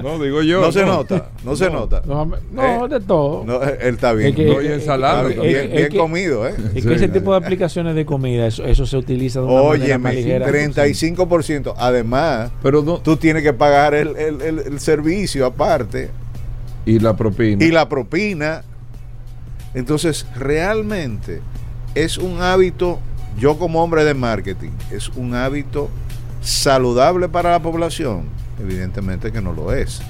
No, digo yo. No se nota, no se nota. No, no, Eh, de todo. No, él está bien. Es que- No, y ensalada bien, es bien que- comido, ¿eh? Es Sí. que ese tipo de aplicaciones de comida, eso, eso se utiliza de una manera más Oye, ligera. 35%. Además, Pero no, tú tienes que pagar el, el- el- el servicio aparte y la propina. y la propina. Entonces, realmente es un hábito, yo como hombre de marketing, es un hábito saludable para la población. Evidentemente que no lo es.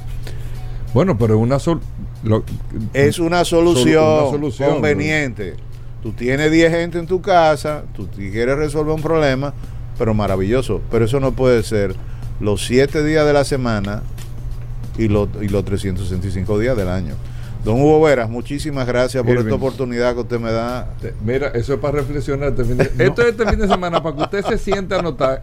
Bueno, pero es una sol- lo- Es una solución, una solución, conveniente. Tú tienes 10 gente en tu casa, tú quieres resolver un problema, pero maravilloso. Pero eso no puede ser los 7 días de la semana y los, y los 365 días del año. Don Hugo Veras, muchísimas gracias por Irving. esta oportunidad que usted me da. Te- Mira, eso es para reflexionar. Este fin de- Esto es este fin de semana para que usted se siente a notar.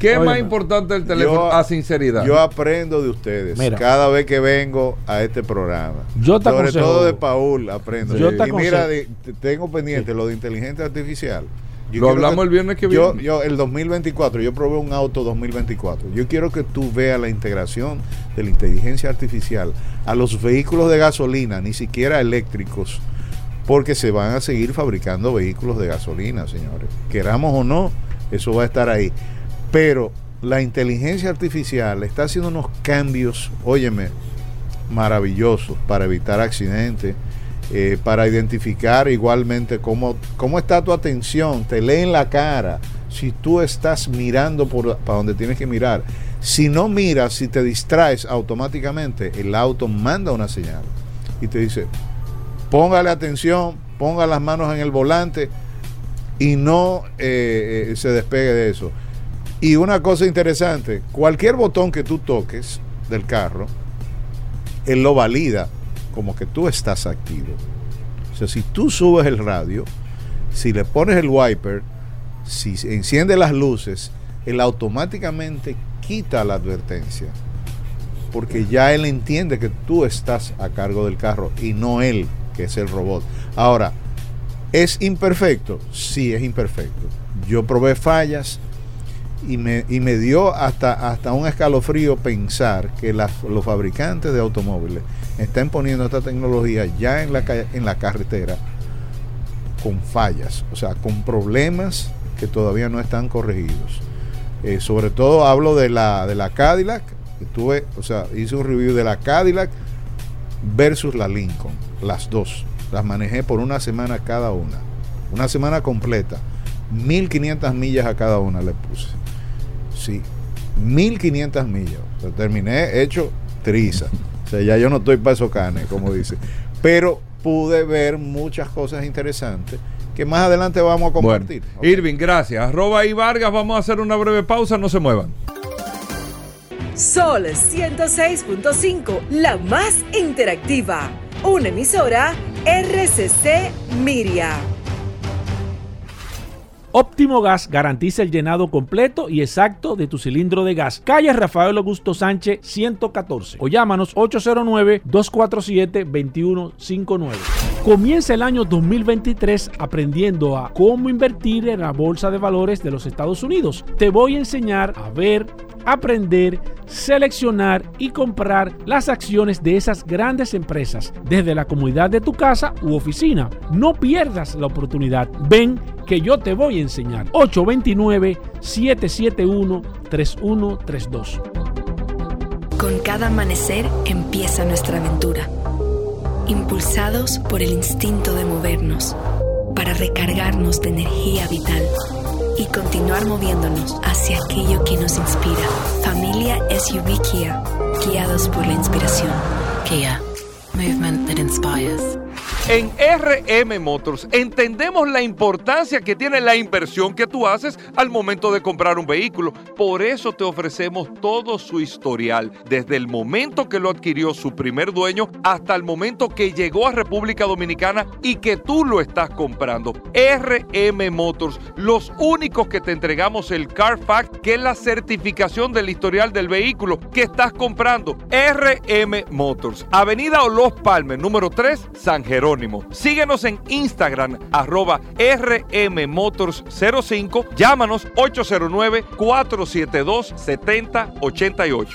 ¿Qué es más importante del teléfono? Yo- a sinceridad. Yo aprendo de ustedes Mira. cada vez que vengo a este programa. Yo te Sobre aconsejo- todo de Paul aprendo. Yo te y mira, de- tengo pendiente lo de inteligencia artificial. Yo Lo hablamos el viernes que yo, viene. Yo, el 2024, yo probé un auto 2024. Yo quiero que tú veas la integración de la inteligencia artificial a los vehículos de gasolina, ni siquiera eléctricos, porque se van a seguir fabricando vehículos de gasolina, señores. Queramos o no, eso va a estar ahí. Pero la inteligencia artificial está haciendo unos cambios, óyeme, maravillosos para evitar accidentes, eh, para identificar igualmente cómo, cómo está tu atención, te lee en la cara si tú estás mirando por, para donde tienes que mirar. Si no miras, si te distraes automáticamente, el auto manda una señal y te dice, póngale atención, ponga las manos en el volante y no eh, eh, se despegue de eso. Y una cosa interesante, cualquier botón que tú toques del carro, él lo valida como que tú estás activo. O sea, si tú subes el radio, si le pones el wiper, si enciende las luces, él automáticamente quita la advertencia. Porque ya él entiende que tú estás a cargo del carro y no él, que es el robot. Ahora, ¿es imperfecto? Sí, es imperfecto. Yo probé fallas y me, y me dio hasta, hasta un escalofrío pensar que los fabricantes de automóviles están poniendo esta tecnología ya en la, en la carretera con fallas, o sea, con problemas que todavía no están corregidos. Eh, sobre todo hablo de la, de la Cadillac, que tuve, o sea, hice un review de la Cadillac versus la Lincoln, las dos. Las manejé por una semana cada una, una semana completa. 1500 millas a cada una le puse. Sí, 1500 millas. Terminé hecho triza. O sea, ya yo no estoy para esos canes, como dice. Pero pude ver muchas cosas interesantes que más adelante vamos a Bueno, compartir. Irving, gracias. Arroba y Vargas, vamos a hacer una breve pausa, no se muevan. Sol 106.5, la más interactiva. Una emisora RCC Miria. Óptimo Gas garantiza el llenado completo y exacto de tu cilindro de gas. Calle Rafael Augusto Sánchez 114 o llámanos 809-247-2159. Comienza el año 2023 aprendiendo a cómo invertir en la bolsa de valores de los Estados Unidos. Te voy a enseñar a ver, aprender, seleccionar y comprar las acciones de esas grandes empresas desde la comunidad de tu casa u oficina. No pierdas la oportunidad. Ven que yo te voy a enseñar. 829-771-3132. Con cada amanecer empieza nuestra aventura, impulsados por el instinto de movernos, para recargarnos de energía vital y continuar moviéndonos hacia aquello que nos inspira. Familia SUV Kia, guiados por la inspiración. Kia, movement that inspires. En RM Motors entendemos la importancia que tiene la inversión que tú haces al momento de comprar un vehículo. Por eso te ofrecemos todo su historial, desde el momento que lo adquirió su primer dueño hasta el momento que llegó a República Dominicana y que tú lo estás comprando. RM Motors, los únicos que te entregamos el Carfax, que es la certificación del historial del vehículo que estás comprando. RM Motors, Avenida Los Palmes, número 3, San Jerónimo. Síguenos en Instagram, arroba rmmotors05. Llámanos 809-472-7088.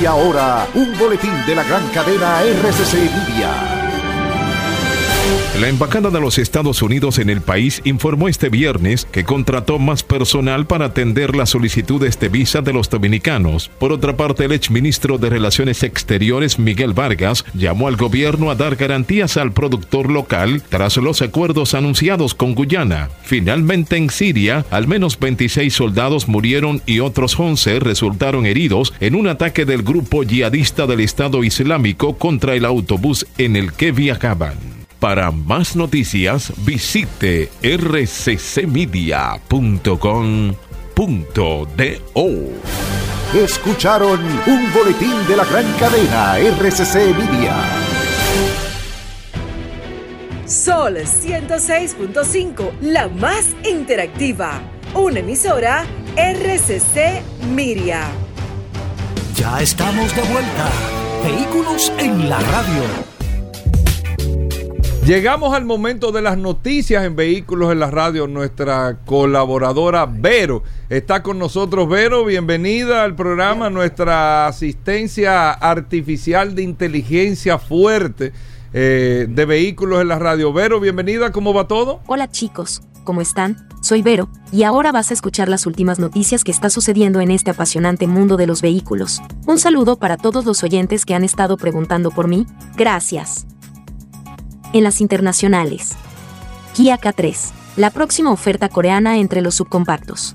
Y ahora, un boletín de la gran cadena RCC Media. La Embajada de los Estados Unidos en el país informó este viernes que contrató más personal para atender las solicitudes de visa de los dominicanos. Por otra parte, el exministro de Relaciones Exteriores, Miguel Vargas, llamó al gobierno a dar garantías al productor local tras los acuerdos anunciados con Guyana. Finalmente, en Siria, al menos 26 soldados murieron y otros 11 resultaron heridos en un ataque del grupo yihadista del Estado Islámico contra el autobús en el que viajaban. Para más noticias, visite rccmedia.com.do. Escucharon un boletín de la gran cadena RCC Media. Sol 106.5, la más interactiva. Una emisora RCC Miria. Ya estamos de vuelta. Vehículos en la radio. Llegamos al momento de las noticias en Vehículos en la Radio. Nuestra colaboradora Vero está con nosotros. Vero, bienvenida al programa. Nuestra asistencia artificial de inteligencia fuerte eh, de Vehículos en la Radio. Vero, bienvenida. ¿Cómo va todo? Hola chicos, ¿cómo están? Soy Vero, y ahora vas a escuchar las últimas noticias que está sucediendo en este apasionante mundo de los vehículos. Un saludo para todos los oyentes que han estado preguntando por mí. Gracias en las internacionales. Kia K3, la próxima oferta coreana entre los subcompactos.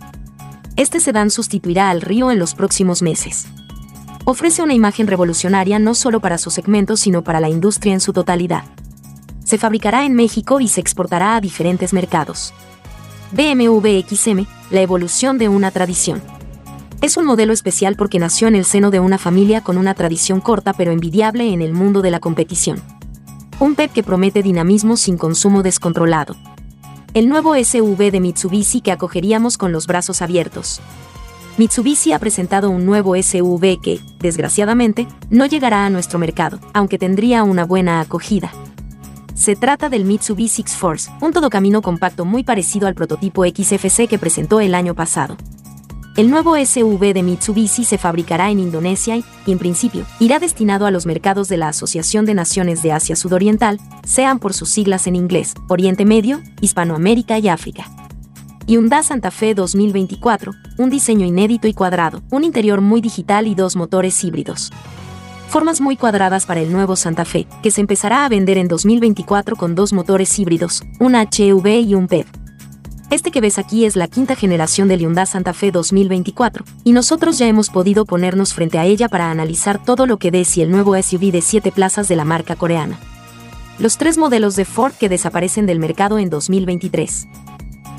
Este sedán sustituirá al Río en los próximos meses. Ofrece una imagen revolucionaria no solo para su segmento, sino para la industria en su totalidad. Se fabricará en México y se exportará a diferentes mercados. BMW XM, la evolución de una tradición. Es un modelo especial porque nació en el seno de una familia con una tradición corta pero envidiable en el mundo de la competición un PEP que promete dinamismo sin consumo descontrolado. El nuevo SUV de Mitsubishi que acogeríamos con los brazos abiertos. Mitsubishi ha presentado un nuevo SUV que, desgraciadamente, no llegará a nuestro mercado, aunque tendría una buena acogida. Se trata del Mitsubishi X-Force, un todocamino compacto muy parecido al prototipo XFC que presentó el año pasado. El nuevo SUV de Mitsubishi se fabricará en Indonesia y, en principio, irá destinado a los mercados de la Asociación de Naciones de Asia Sudoriental, sean por sus siglas en inglés, Oriente Medio, Hispanoamérica y África. Hyundai Santa Fe 2024, un diseño inédito y cuadrado, un interior muy digital y dos motores híbridos. Formas muy cuadradas para el nuevo Santa Fe, que se empezará a vender en 2024 con dos motores híbridos, un HV y un PEV. Este que ves aquí es la quinta generación del Hyundai Santa Fe 2024, y nosotros ya hemos podido ponernos frente a ella para analizar todo lo que des y el nuevo SUV de 7 plazas de la marca coreana. Los tres modelos de Ford que desaparecen del mercado en 2023.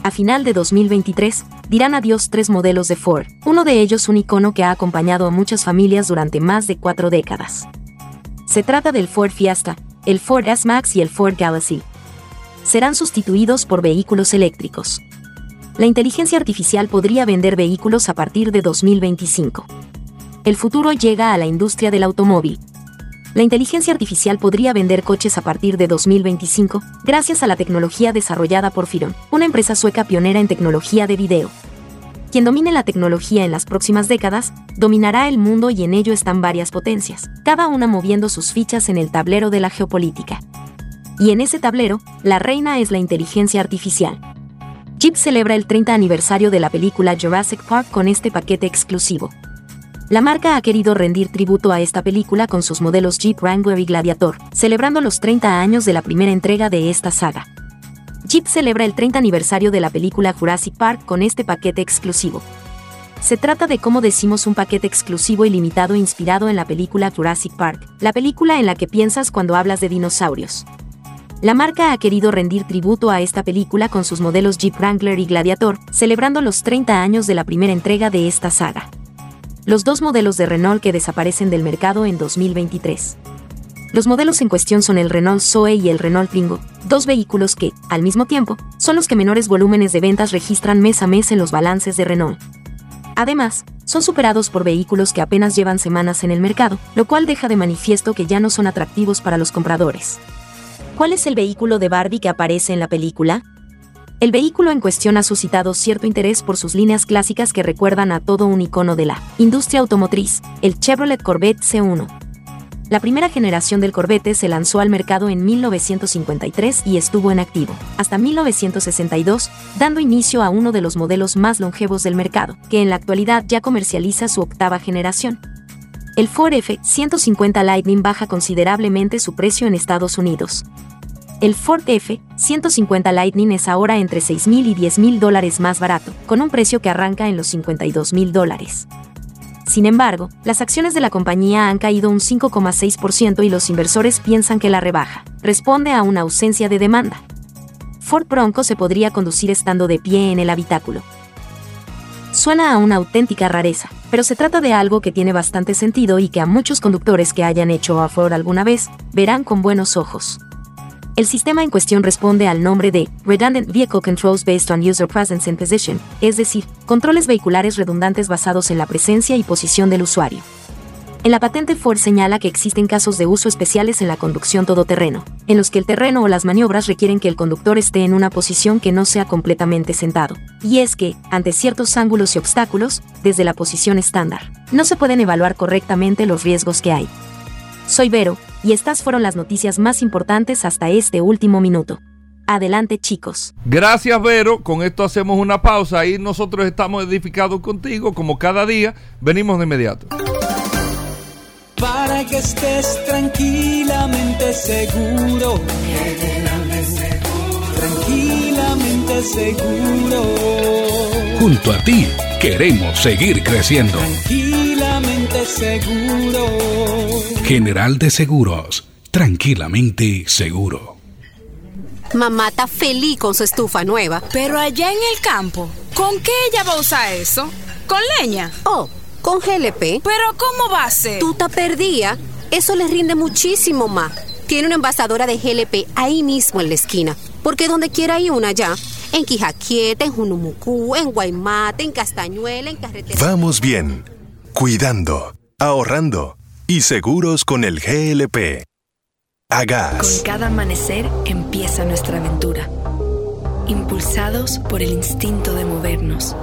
A final de 2023, dirán adiós tres modelos de Ford, uno de ellos un icono que ha acompañado a muchas familias durante más de cuatro décadas. Se trata del Ford Fiesta, el Ford S-Max y el Ford Galaxy, serán sustituidos por vehículos eléctricos. La inteligencia artificial podría vender vehículos a partir de 2025. El futuro llega a la industria del automóvil. La inteligencia artificial podría vender coches a partir de 2025, gracias a la tecnología desarrollada por Firon, una empresa sueca pionera en tecnología de video. Quien domine la tecnología en las próximas décadas, dominará el mundo y en ello están varias potencias, cada una moviendo sus fichas en el tablero de la geopolítica. Y en ese tablero, la reina es la inteligencia artificial. Jeep celebra el 30 aniversario de la película Jurassic Park con este paquete exclusivo. La marca ha querido rendir tributo a esta película con sus modelos Jeep Wrangler y Gladiator, celebrando los 30 años de la primera entrega de esta saga. Jeep celebra el 30 aniversario de la película Jurassic Park con este paquete exclusivo. Se trata de cómo decimos un paquete exclusivo y limitado inspirado en la película Jurassic Park, la película en la que piensas cuando hablas de dinosaurios. La marca ha querido rendir tributo a esta película con sus modelos Jeep Wrangler y Gladiator, celebrando los 30 años de la primera entrega de esta saga. Los dos modelos de Renault que desaparecen del mercado en 2023. Los modelos en cuestión son el Renault Zoe y el Renault Twingo, dos vehículos que, al mismo tiempo, son los que menores volúmenes de ventas registran mes a mes en los balances de Renault. Además, son superados por vehículos que apenas llevan semanas en el mercado, lo cual deja de manifiesto que ya no son atractivos para los compradores. ¿Cuál es el vehículo de Barbie que aparece en la película? El vehículo en cuestión ha suscitado cierto interés por sus líneas clásicas que recuerdan a todo un icono de la industria automotriz, el Chevrolet Corvette C1. La primera generación del Corvette se lanzó al mercado en 1953 y estuvo en activo hasta 1962, dando inicio a uno de los modelos más longevos del mercado, que en la actualidad ya comercializa su octava generación. El Ford F-150 Lightning baja considerablemente su precio en Estados Unidos. El Ford F-150 Lightning es ahora entre 6 mil y 10 mil dólares más barato, con un precio que arranca en los 52 mil dólares. Sin embargo, las acciones de la compañía han caído un 5,6% y los inversores piensan que la rebaja responde a una ausencia de demanda. Ford Bronco se podría conducir estando de pie en el habitáculo. Suena a una auténtica rareza, pero se trata de algo que tiene bastante sentido y que a muchos conductores que hayan hecho Ford alguna vez verán con buenos ojos. El sistema en cuestión responde al nombre de Redundant Vehicle Controls Based on User Presence and Position, es decir, controles vehiculares redundantes basados en la presencia y posición del usuario. En la patente Ford señala que existen casos de uso especiales en la conducción todoterreno, en los que el terreno o las maniobras requieren que el conductor esté en una posición que no sea completamente sentado. Y es que, ante ciertos ángulos y obstáculos, desde la posición estándar, no se pueden evaluar correctamente los riesgos que hay. Soy Vero, y estas fueron las noticias más importantes hasta este último minuto. Adelante chicos. Gracias Vero, con esto hacemos una pausa y nosotros estamos edificados contigo como cada día, venimos de inmediato. Para que estés tranquilamente seguro, tranquilamente seguro. Junto a ti queremos seguir creciendo. Tranquilamente seguro. General de Seguros, tranquilamente seguro. Mamá está feliz con su estufa nueva. Pero allá en el campo, ¿con qué ella va a usar eso? ¿Con leña? Oh, con GLP. ¿Pero cómo va a ser? Tú te perdía. Eso le rinde muchísimo más. Tiene una envasadora de GLP ahí mismo en la esquina. Porque donde quiera hay una ya. En Quijaquieta, en Junumucú, en Guaymate, en Castañuela, en Carretera. Vamos bien. Cuidando, ahorrando y seguros con el GLP. A gas. Con cada amanecer empieza nuestra aventura. Impulsados por el instinto de movernos,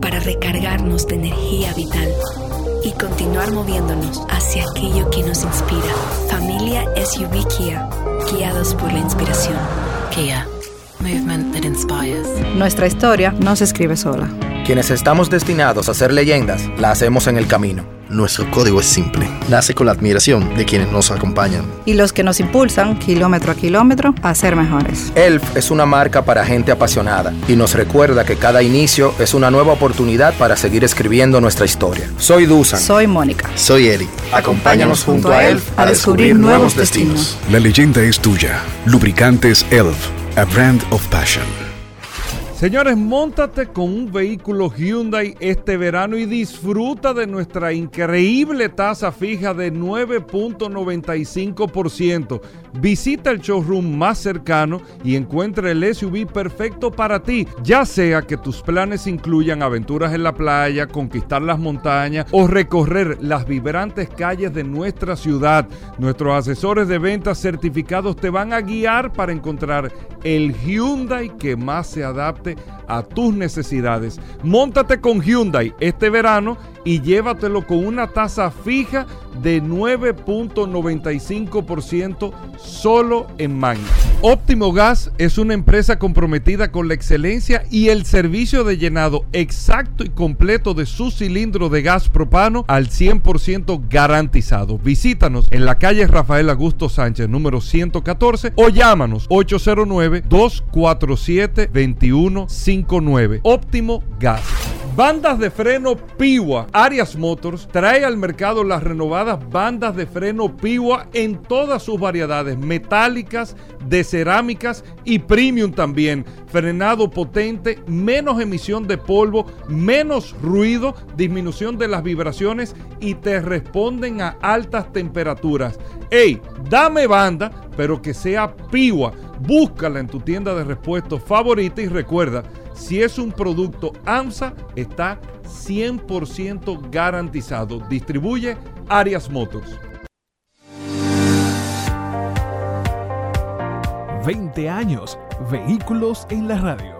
para recargarnos de energía vital y continuar moviéndonos hacia aquello que nos inspira. Familia SUV Kia, guiados por la inspiración. Kia, movement that inspires. Nuestra historia no se escribe sola. Quienes estamos destinados a ser leyendas, la hacemos en el camino. Nuestro código es simple. Nace con la admiración de quienes nos acompañan. Y los que nos impulsan, kilómetro a kilómetro, a ser mejores. ELF es una marca para gente apasionada y nos recuerda que cada inicio es una nueva oportunidad para seguir escribiendo nuestra historia. Soy Dusan. Soy Mónica. Soy Eri. Acompáñanos junto a ELF a descubrir nuevos destinos. La leyenda es tuya. Lubricantes ELF, a brand of passion. Señores, montate con un vehículo Hyundai este verano y disfruta de nuestra increíble tasa fija de 9.95%. Visita el showroom más cercano y encuentra el SUV perfecto para ti, ya sea que tus planes incluyan aventuras en la playa, conquistar las montañas o recorrer las vibrantes calles de nuestra ciudad. Nuestros asesores de ventas certificados te van a guiar para encontrar el Hyundai que más se adapte a tus necesidades. Móntate con Hyundai este verano y llévatelo con una tasa fija de 9.95% solo en Magna. Óptimo Gas es una empresa comprometida con la excelencia y el servicio de llenado exacto y completo de su cilindro de gas propano al 100% garantizado. Visítanos en la calle Rafael Augusto Sánchez número 114 o llámanos 809-247-2159. Óptimo Gas. Bandas de freno Piwa. Arias Motors trae al mercado las renovadas bandas de freno Piwa en todas sus variedades, metálicas, de cerámicas y premium también. Frenado potente, menos emisión de polvo, menos ruido, disminución de las vibraciones y te responden a altas temperaturas. Ey, dame banda, pero que sea Piwa. Búscala en tu tienda de repuestos favorita y recuerda, si es un producto AMSA, está 100% garantizado. Distribuye Arias Motors. 20 años, vehículos en la radio.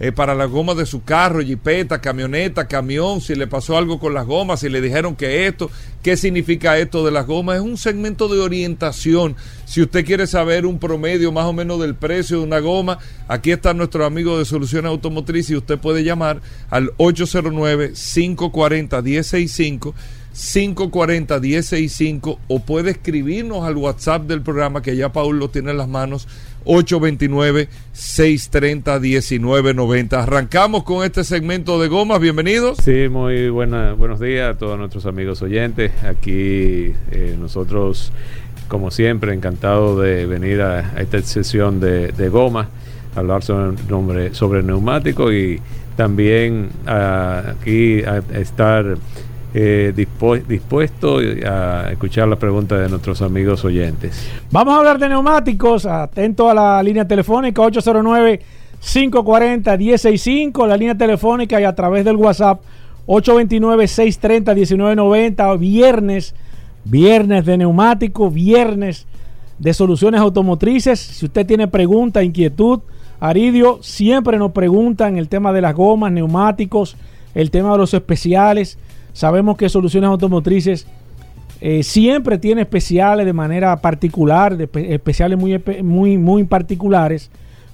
eh, para las gomas de su carro, jipeta, camioneta, camión, si le pasó algo con las gomas, si le dijeron que esto, qué significa esto de las gomas, es un segmento de orientación. Si usted quiere saber un promedio más o menos del precio de una goma, aquí está nuestro amigo de Soluciones Automotrices y usted puede llamar al 809-540-165. 540-165 o puede escribirnos al WhatsApp del programa que ya Paul lo tiene en las manos 829-630-1990. Arrancamos con este segmento de gomas. Bienvenidos. Sí, muy buena, buenos días a todos nuestros amigos oyentes. Aquí eh, nosotros, como siempre, encantados de venir a, esta sesión de, de gomas, hablar sobre, nombre, sobre neumáticos y también uh, aquí a estar eh, dispuesto a escuchar las preguntas de nuestros amigos oyentes. Vamos a hablar de neumáticos, atento a la línea telefónica 809-540-165, la línea telefónica y a través del WhatsApp 829-630-1990, viernes, viernes de neumáticos, viernes de soluciones automotrices. Si usted tiene pregunta, inquietud, Aridio, siempre nos preguntan el tema de las gomas, neumáticos, el tema de los especiales. Sabemos que Soluciones Automotrices eh, siempre tiene especiales de manera particular, especiales muy, muy, muy particulares,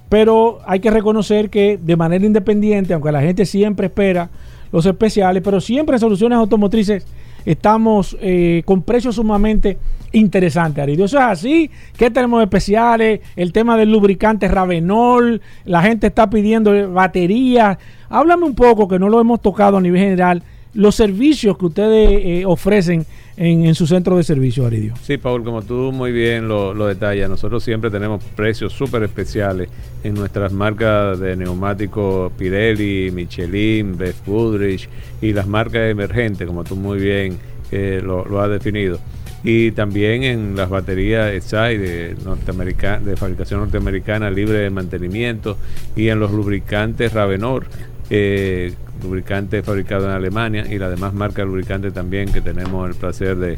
pero hay que reconocer que de manera independiente, aunque la gente siempre espera los especiales, pero siempre en Soluciones Automotrices estamos eh, con precios sumamente interesantes, Aridio. Eso es así. ¿Qué tenemos especiales? El tema del lubricante Ravenol. La gente está pidiendo baterías. Háblame un poco, que no lo hemos tocado a nivel general los servicios que ustedes eh, ofrecen en, en, su centro de servicio, Aridio. Sí, Paul, como tú muy bien lo, lo detallas, nosotros siempre tenemos precios súper especiales en nuestras marcas de neumáticos Pirelli, Michelin, Beth Goodrich y las marcas emergentes, como tú muy bien eh, lo, lo has definido y también en las baterías SAI de, de fabricación norteamericana libre de mantenimiento y en los lubricantes Ravenor eh, lubricante fabricado en Alemania y la demás marcas de lubricante también que tenemos el placer de,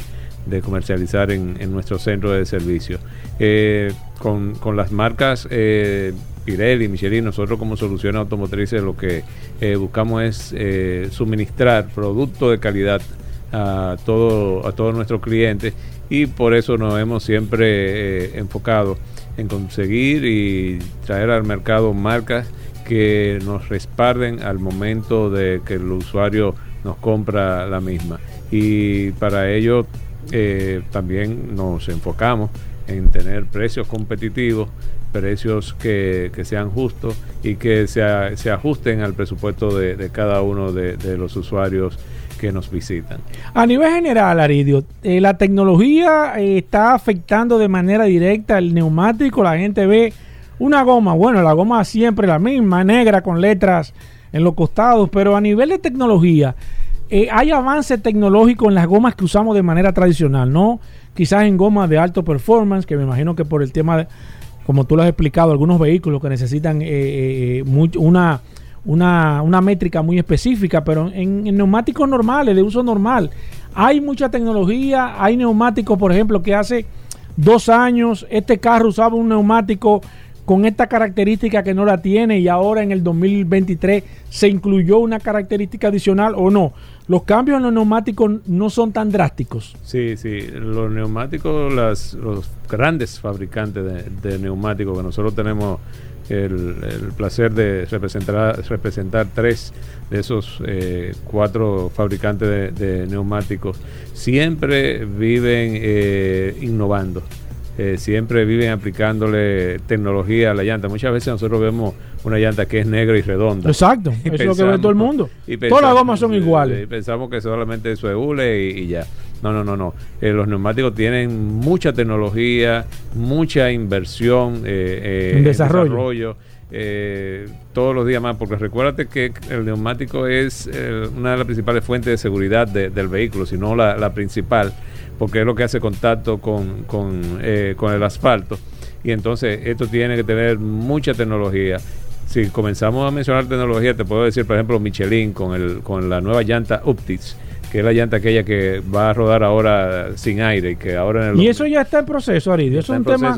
comercializar en, en, nuestro centro de servicio. Eh, con, con, las marcas eh, Pirelli, Michelin, nosotros como soluciones automotrices lo que eh, buscamos es eh, suministrar productos de calidad a, todo, a todos nuestros clientes y por eso nos hemos siempre enfocado en conseguir y traer al mercado marcas que nos respalden al momento de que el usuario nos compra la misma. Y para ello eh, también nos enfocamos en tener precios competitivos, precios que, que sean justos y que se, se ajusten al presupuesto de, de cada uno de, de, los usuarios que nos visitan. A nivel general, Aridio, eh, la tecnología eh, está afectando de manera directa el neumático. La gente ve una goma, bueno, la goma siempre la misma, negra con letras en los costados, pero a nivel de tecnología, eh, hay avance tecnológico en las gomas que usamos de manera tradicional, ¿no? Quizás en gomas de alto performance, que me imagino que por el tema, de, como tú lo has explicado, algunos vehículos que necesitan mucho, una una, una métrica muy específica, pero en, neumáticos normales, de uso normal, hay mucha tecnología, hay neumáticos, por ejemplo, que hace dos años este carro usaba un neumático con esta característica que no la tiene y ahora en el 2023 se incluyó una característica adicional o no. Los cambios en los neumáticos no son tan drásticos. Sí, sí, los neumáticos, los grandes fabricantes de, de neumáticos que nosotros tenemos el, placer de representar, representar tres de esos eh, cuatro fabricantes de, neumáticos. Siempre viven eh, innovando. Eh, siempre viven aplicándole tecnología a la llanta. Muchas veces nosotros vemos una llanta que es negra y redonda. Exacto, eso es lo que ve todo el mundo. Todas las gomas son iguales. Y pensamos que solamente eso es hule y ya. No, no, no, no. Eh, los neumáticos tienen mucha tecnología, mucha inversión eh, eh, en desarrollo. todos los días más, porque recuérdate que el neumático es una de las principales fuentes de seguridad del vehículo, si no la, principal, porque es lo que hace contacto con, con, con el asfalto. Y entonces esto tiene que tener mucha tecnología si comenzamos a mencionar tecnología, te puedo decir, por ejemplo, Michelin con, el, con la nueva llanta Uptis que es la llanta aquella que va a rodar ahora sin aire y que ahora y eso ya está en proceso Aridio es un tema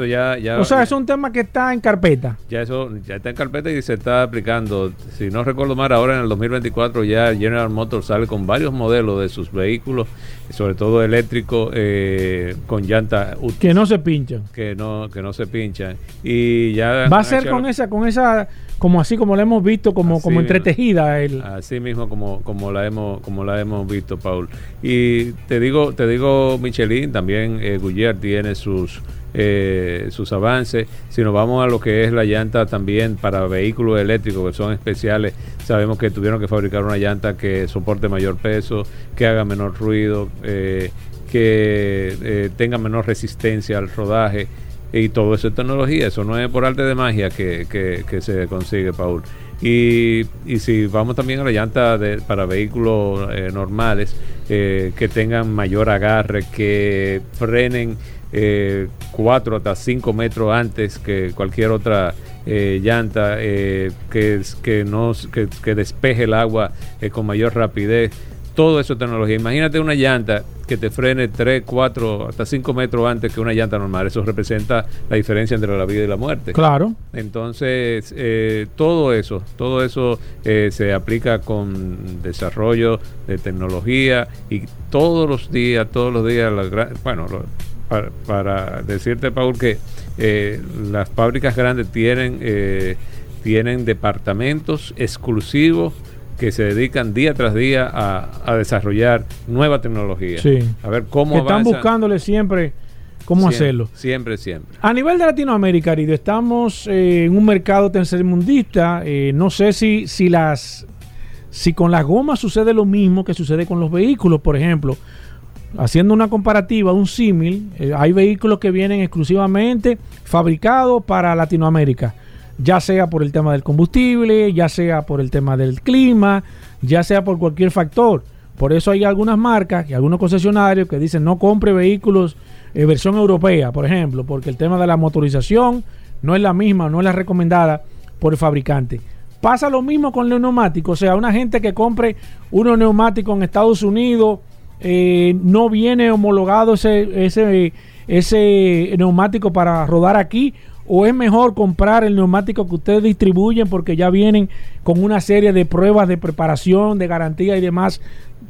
o sea es un tema que está en carpeta. Ya eso ya está en carpeta y se está aplicando. Si no recuerdo mal ahora en el 2024 ya General Motors sale con varios modelos de sus vehículos sobre todo eléctricos eh, con llanta que no se pinchan. que no que no se pinchan. Y ya va a ser con esa con esa como así como la hemos visto, como, como entretejida. El... Así mismo como, como la hemos, como la hemos visto, Paul. Y te digo, te digo, Michelin, también eh, tiene sus eh, sus avances. Si nos vamos a lo que es la llanta también para vehículos eléctricos que son especiales, sabemos que tuvieron que fabricar una llanta que soporte mayor peso, que haga menor ruido, eh, que eh, tenga menor resistencia al rodaje y todo eso es tecnología, eso no es por arte de magia que, que, se consigue, Paul. Y, y, si vamos también a la llanta de, para vehículos eh, normales, eh, que tengan mayor agarre, que frenen eh, 4 hasta 5 metros antes que cualquier otra eh, llanta, que, que, no, que, que despeje el agua con mayor rapidez todo eso es tecnología. Imagínate una llanta que te frene 3, 4, hasta 5 metros antes que una llanta normal. Eso representa la diferencia entre la vida y la muerte. Claro. Entonces, eh, todo eso, todo eso eh, se aplica con desarrollo de tecnología y todos los días, todos los días, bueno, para, decirte, Paul, que eh, las fábricas grandes tienen, tienen departamentos exclusivos que se dedican día tras día a, desarrollar nueva tecnología. Sí. A ver cómo que Están buscándole siempre cómo hacerlo. Siempre, siempre. A nivel de Latinoamérica, Arido, estamos eh, en un mercado tercermundista. Eh, no sé si, si las si con las gomas sucede lo mismo que sucede con los vehículos, por ejemplo. Haciendo una comparativa, un símil, eh, hay vehículos que vienen exclusivamente fabricados para Latinoamérica ya sea por el tema del combustible, ya sea por el tema del clima, ya sea por cualquier factor. Por eso hay algunas marcas y algunos concesionarios que dicen no compre vehículos en versión europea, por ejemplo, porque el tema de la motorización no es la misma, no es la recomendada por el fabricante. Pasa lo mismo con los neumáticos, o sea, una gente que compre unos neumáticos en Estados Unidos, eh, no viene homologado ese, ese, ese neumático para rodar aquí o es mejor comprar el neumático que ustedes distribuyen porque ya vienen con una serie de pruebas de preparación, de garantía y demás?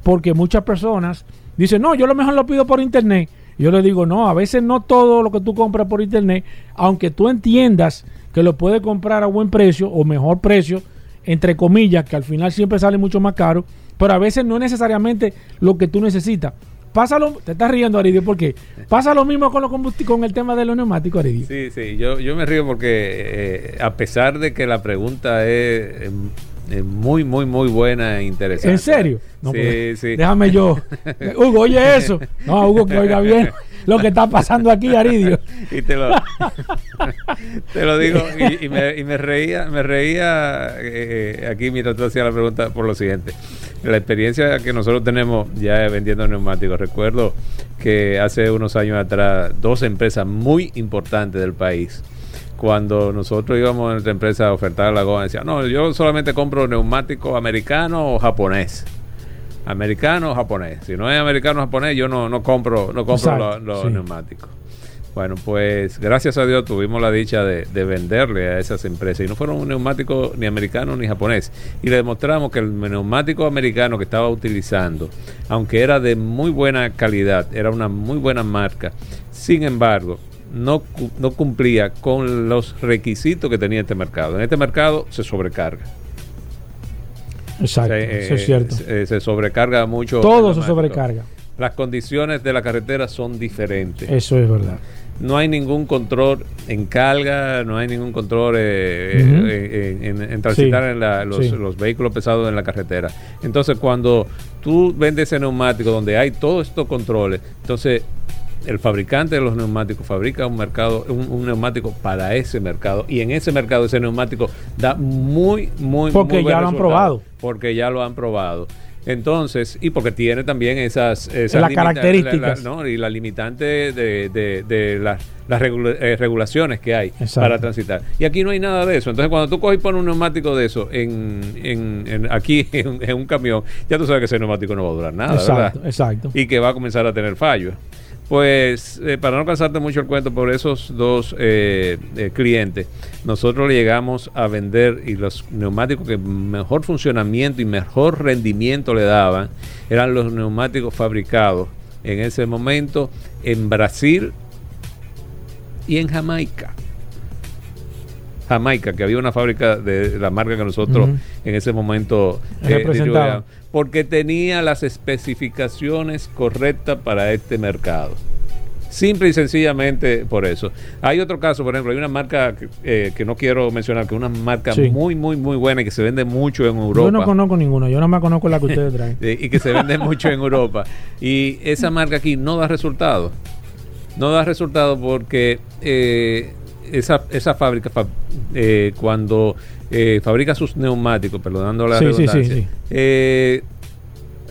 Porque muchas personas dicen, no, yo lo mejor lo pido por internet. Yo le digo, no, a veces no todo lo que tú compras por internet, aunque tú entiendas que lo puedes comprar a buen precio o mejor precio, entre comillas, que al final siempre sale mucho más caro, pero a veces no es necesariamente lo que tú necesitas. Pasa lo, te estás riendo, Aridio, porque pasa lo mismo con, con el tema de los neumáticos, Aridio. Sí, sí, yo, yo me río porque eh, a pesar de que la pregunta es em, eh, muy, muy, muy buena e interesante. ¿En serio? No, sí, pues, sí. Déjame yo. Hugo, oye eso. No, Hugo, que oiga bien lo que está pasando aquí, Aridio. y te lo, te lo digo, y, y me, y me reía, me reía eh, aquí mientras tú hacías la pregunta por lo siguiente. La experiencia que nosotros tenemos ya vendiendo neumáticos, recuerdo que hace unos años atrás, dos empresas muy importantes del país, cuando nosotros íbamos a nuestra empresa a ofertar la goma, decían, no, yo solamente compro neumático americano o japonés. Americano o japonés. Si no es americano o japonés, yo no, no compro, no compro Exacto, los, los sí. neumáticos. Bueno, pues gracias a Dios tuvimos la dicha de, de venderle a esas empresas. Y no fueron un neumático ni americano ni japonés. Y le demostramos que el neumático americano que estaba utilizando, aunque era de muy buena calidad, era una muy buena marca, sin embargo, no, no cumplía con los requisitos que tenía este mercado. En este mercado se sobrecarga. Exacto, Se, eso es eh, cierto. Se, se sobrecarga mucho. Todo se sobrecarga. Las condiciones de la carretera son diferentes. Eso es verdad. No hay ningún control en carga, no hay ningún control eh, eh, en, en- en transitar Sí, en la- los, sí. los vehículos pesados en la carretera. Entonces, cuando tú vendes ese neumático donde hay todos estos controles, entonces el fabricante de los neumáticos fabrica un mercado, un, un neumático para ese mercado y en ese mercado ese neumático da muy, muy, Porque muy buen ya lo han probado. Porque ya lo han probado. Entonces, y porque tiene también esas, esas Las características. la- la- ¿no? y la limitante de, de- de las, las regula- eh, regulaciones que hay Exacto. para transitar. Y aquí no hay nada de eso. Entonces, cuando tú coges y pones un neumático de eso en, en- en- aquí en, un- en un camión, ya tú sabes que ese neumático no va a durar nada, exacto, ¿verdad? exacto. Y que va a comenzar a tener fallos. Pues, eh, para no cansarte mucho el cuento, por esos dos eh, eh, clientes, nosotros le llegamos a vender y los neumáticos que mejor funcionamiento y mejor rendimiento le daban eran los neumáticos fabricados en ese momento en Brasil y en Jamaica. Jamaica, que había una fábrica de la marca que nosotros en ese momento eh, porque tenía las especificaciones correctas para este mercado. Simple y sencillamente por eso. Hay otro caso, por ejemplo, hay una marca que, eh, que no quiero mencionar, que es una marca Sí. muy, muy, muy buena y que se vende mucho en Europa. Yo no conozco ninguno, yo nada más conozco la que ustedes traen. Y que se vende mucho en Europa. Y esa marca aquí no da resultado. No da resultado porque eh, esa, esa fábrica, fa- eh, cuando eh, fabrica sus neumáticos, perdonando la Sí, redundancia, sí. eh,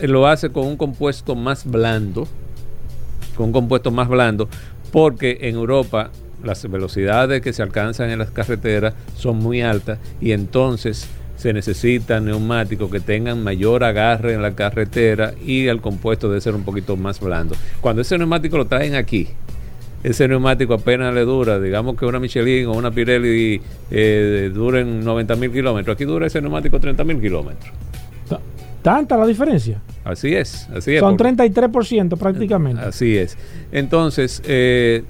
lo hace con un compuesto más blando, con un compuesto más blando, porque en Europa las velocidades que se alcanzan en las carreteras son muy altas y entonces se necesitan neumáticos que tengan mayor agarre en la carretera y el compuesto debe ser un poquito más blando. Cuando ese neumático lo traen aquí, ese neumático apenas le dura, digamos que una Michelin o una Pirelli eh, duren 90 mil kilómetros, aquí dura ese neumático 30 mil kilómetros. ¿Tanta la diferencia? Así es, así es. Son porque- 33% prácticamente. Así es. Entonces, eh,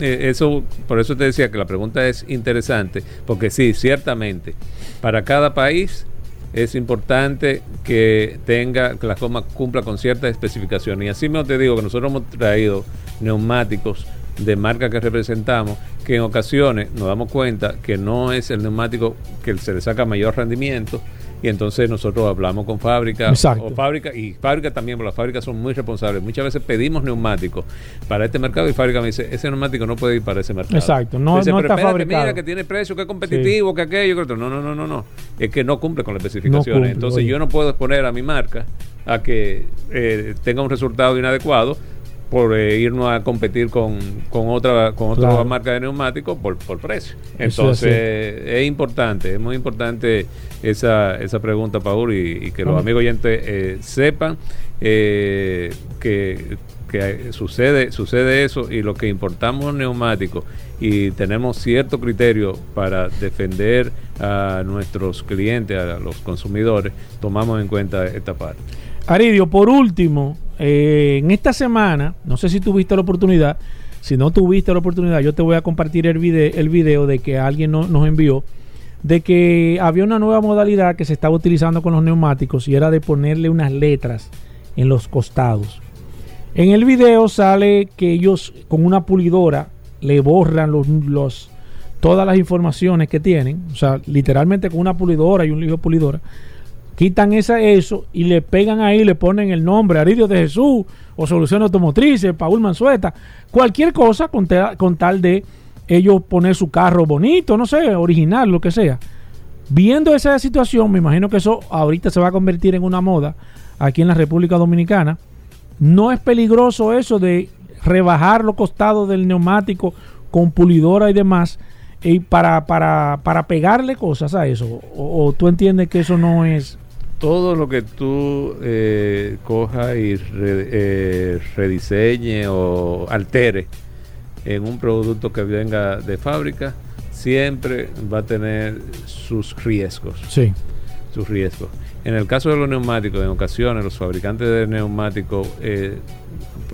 eh, eso, por eso te decía que la pregunta es interesante, porque sí, ciertamente, para cada país es importante que tenga, que la coma cumpla con ciertas especificaciones. Y así mismo te digo que nosotros hemos traído neumáticos de marca que representamos, que en ocasiones nos damos cuenta que no es el neumático que se le saca mayor rendimiento, y entonces nosotros hablamos con fábrica o fábrica y fábrica también, porque las fábricas son muy responsables. Muchas veces pedimos neumáticos para este mercado y fábrica me dice, ese neumático no puede ir para ese mercado. Exacto, no- Dice, no "Pero está espérate, fabricado". Mira que tiene precio, que es competitivo, que aquello, que otro. No, no, no, no, no. Es que no cumple con las especificaciones. cumple, Entonces oye. yo no puedo exponer a mi marca a que eh, tenga un resultado inadecuado por eh, irnos a competir con, con otra con otra Claro. marca de neumáticos por, por precio. Es Entonces es importante, es muy importante esa, esa pregunta, Paul, y, y que los amigos oyentes eh, sepan eh, que, que sucede, sucede eso y lo que importamos neumáticos y tenemos cierto criterio para defender a nuestros clientes, a los consumidores, tomamos en cuenta esta parte. Aridio, por último, eh, en esta semana, no sé si tuviste la oportunidad, si no tuviste la oportunidad, yo te voy a compartir el video, el video de que alguien no- nos envió, de que había una nueva modalidad que se estaba utilizando con los neumáticos y era de ponerle unas letras en los costados. En el video sale que ellos con una pulidora le borran los, todas las informaciones que tienen, o sea, literalmente con una pulidora y un libro pulidora, quitan esa, eso y le pegan ahí, le ponen el nombre, Aridio de Jesús, o Soluciones Automotrices, Paul Mansueta, cualquier cosa con, te- con tal de ellos poner su carro bonito, no sé, original, lo que sea. Viendo esa situación, me imagino que eso ahorita se va a convertir en una moda aquí en la República Dominicana. No es peligroso eso de rebajar los costados del neumático con pulidora y demás y para, para, para pegarle cosas a eso. O, o tú entiendes que eso no es... todo lo que tú eh, coja y re- eh, rediseñe o altere en un producto que venga de fábrica, siempre va a tener sus riesgos. Sí. Sus riesgos. En el caso de los neumáticos, en ocasiones los fabricantes de neumáticos eh,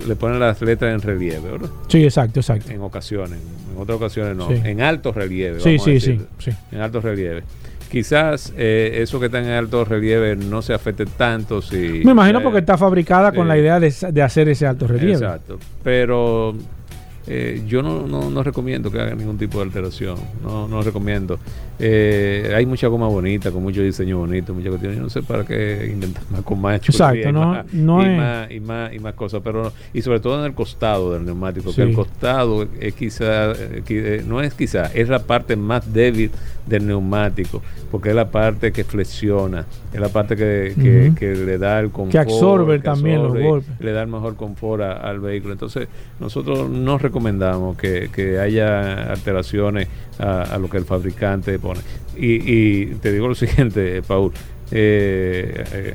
le ponen las letras en relieve, ¿verdad? Sí, exacto, exacto. En ocasiones, en otras ocasiones no, Sí. en alto relieve. Sí, vamos a sí, decir. sí, sí. En alto relieve. Quizás eh, eso que está en alto relieve no se afecte tanto si... Me imagino eh, porque está fabricada con la idea de, de hacer ese alto relieve. Exacto. Pero eh, yo no, no, no recomiendo que hagan ningún tipo de alteración. No, no recomiendo. Eh, hay mucha goma bonita, con mucho diseño bonito, muchas cuestiones. Yo no sé para qué inventar más con más Exacto, y no- más- no y, es- más, y más y más cosas. Pero y sobre todo en el costado del neumático, Sí. que el costado es quizá, eh, eh, no es quizá, es la parte más débil del neumático, porque es la parte que flexiona, es la parte que, que- que le da el confort. Que absorbe también los golpes. le da el mejor confort a- al vehículo. Entonces, nosotros no recomendamos que, que haya alteraciones a, a lo que el fabricante pone. Y, y te digo lo siguiente, Paul. eh, eh,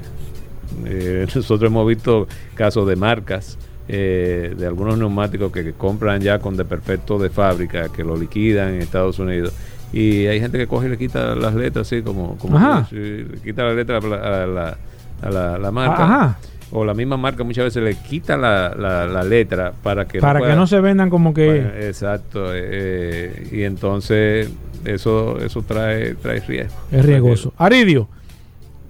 eh, nosotros hemos visto casos de marcas. eh, de algunos neumáticos que, que compran ya con desperfecto de fábrica, que lo liquidan en Estados Unidos. Y hay gente que coge y le quita las letras así como, como le quita la letra a la, a la, a la- la marca. Ajá. O la misma marca muchas veces le quita la, la- la letra para que para que pueda- no se vendan como que... Bueno, exacto. eh, y entonces eso eso trae trae riesgo. Es riesgoso. Aridio,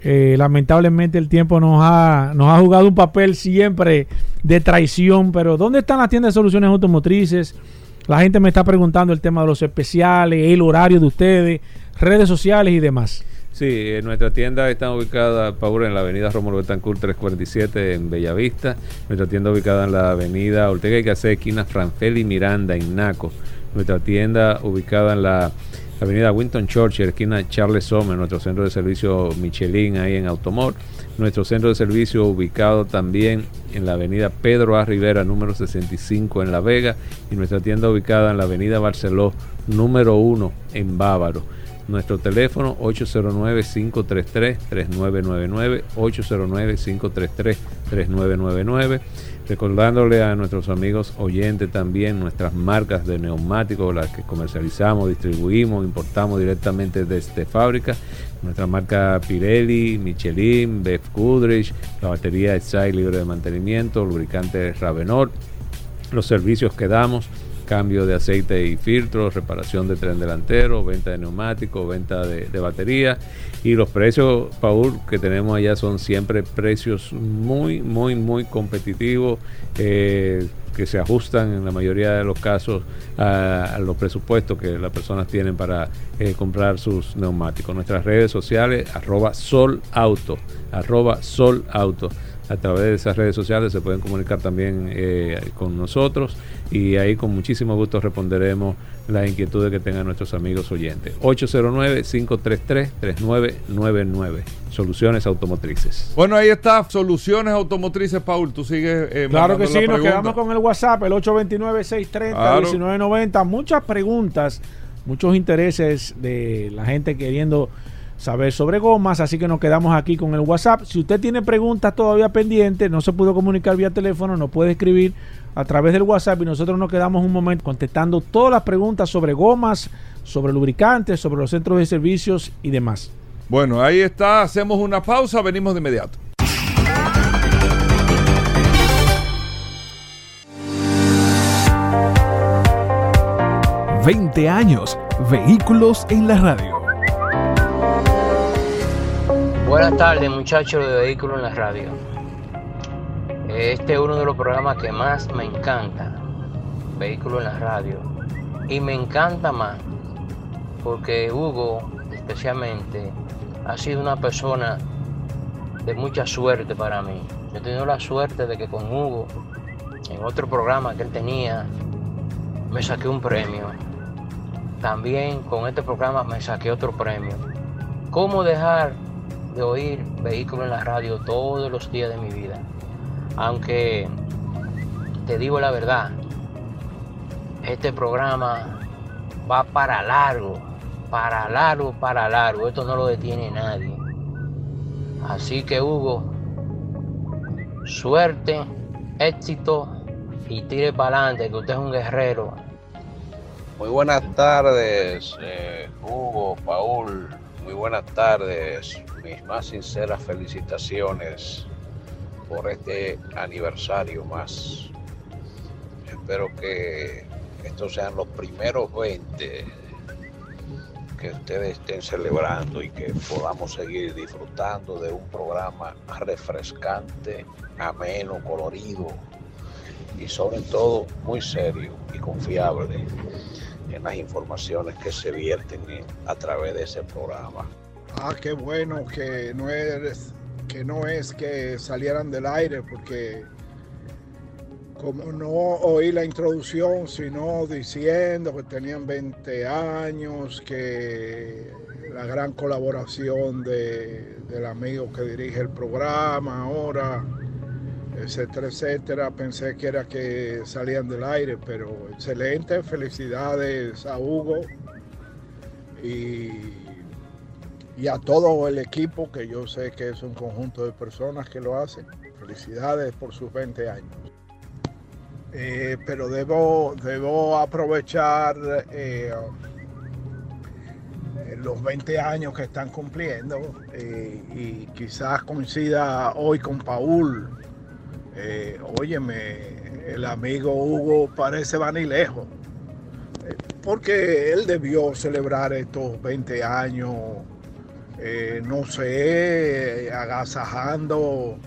eh, lamentablemente el tiempo nos ha, nos ha jugado un papel siempre de traición, pero ¿dónde están las tiendas de soluciones automotrices? La gente me está preguntando el tema de los especiales, el horario de ustedes, redes sociales y demás. Sí, nuestra tienda está ubicada, en la avenida Rómulo Betancourt 347 en Bellavista. Nuestra tienda ubicada en la avenida Ortega y Gasset, esquina Franfeli Miranda, en Naco. Nuestra tienda ubicada en la avenida Winton Churchill, esquina Charles Sommer, nuestro centro de servicio Michelin ahí en Automor. Nuestro centro de servicio ubicado también en la avenida Pedro A. Rivera, número 65 en La Vega. Y nuestra tienda ubicada en la avenida Barceló, número 1 en Bávaro. Nuestro teléfono 809-533-3999, 809-533-3999. Recordándole a nuestros amigos oyentes también nuestras marcas de neumáticos, las que comercializamos, distribuimos, importamos directamente desde fábrica. Nuestra marca Pirelli, Michelin, Bev Goodrich, la batería Exide libre de mantenimiento, lubricante Ravenor, los servicios que damos, cambio de aceite y filtros, reparación de tren delantero, venta de neumáticos, venta de, de batería. Y los precios, Paul, que tenemos allá son siempre precios muy, muy, muy competitivos, eh, que se ajustan en la mayoría de los casos a, los presupuestos que las personas tienen para eh, comprar sus neumáticos. Nuestras redes sociales, arroba Sol Auto, arroba Sol Auto a través de esas redes sociales se pueden comunicar también eh, con nosotros y ahí con muchísimo gusto responderemos las inquietudes que tengan nuestros amigos oyentes. 809-533-3999. Soluciones automotrices. Bueno, ahí está, soluciones automotrices, Paul. Tú sigues. eh, Claro que sí, nos pregunta. quedamos con el WhatsApp, el 829-630-1990. Muchas preguntas, muchos intereses de la gente queriendo saber sobre gomas, así que nos quedamos aquí con el WhatsApp. Si usted tiene preguntas todavía pendientes, no se pudo comunicar vía teléfono, nos puede escribir a través del WhatsApp y nosotros nos quedamos un momento contestando todas las preguntas sobre gomas, sobre lubricantes, sobre los centros de servicios y demás. Bueno, ahí está. Hacemos una pausa, venimos de inmediato. Veinte años, vehículos en la radio. Buenas tardes muchachos de Vehículos en la Radio. Este es uno de los programas que más me encanta, Vehículos en la Radio. Y me encanta más porque Hugo especialmente ha sido una persona de mucha suerte para mí. Yo he tenido la suerte de que con Hugo, en otro programa que él tenía, me saqué un premio. También con este programa me saqué otro premio. ¿Cómo dejar de oír vehículos en la radio todos los días de mi vida? Aunque te digo la verdad, este programa va para largo, para largo, para largo. Esto no lo detiene nadie. Así que Hugo, suerte, éxito y tire para adelante, que usted es un guerrero. Muy buenas tardes, eh, Hugo, Paul. Muy buenas tardes. Mis más sinceras felicitaciones por este aniversario más. Espero que estos sean los primeros 20 que ustedes estén celebrando y que podamos seguir disfrutando de un programa refrescante, ameno, colorido y sobre todo muy serio y confiable en las informaciones que se vierten a través de ese programa. Ah, qué bueno que no eres, que no es que salieran del aire, porque como no oí la introducción, sino diciendo que tenían 20 años, que la gran colaboración de, del amigo que dirige el programa ahora, etcétera, etcétera. Pensé que era que salían del aire, pero excelente. Felicidades a Hugo y, y a todo el equipo, que yo sé que es un conjunto de personas que lo hacen. Felicidades por sus 20 años. Eh, pero debo, debo aprovechar eh, los 20 años que están cumpliendo eh, y quizás coincida hoy con Paul. óyeme, el amigo Hugo parece vanilejo, porque él debió celebrar estos 20 años, no sé, agasajando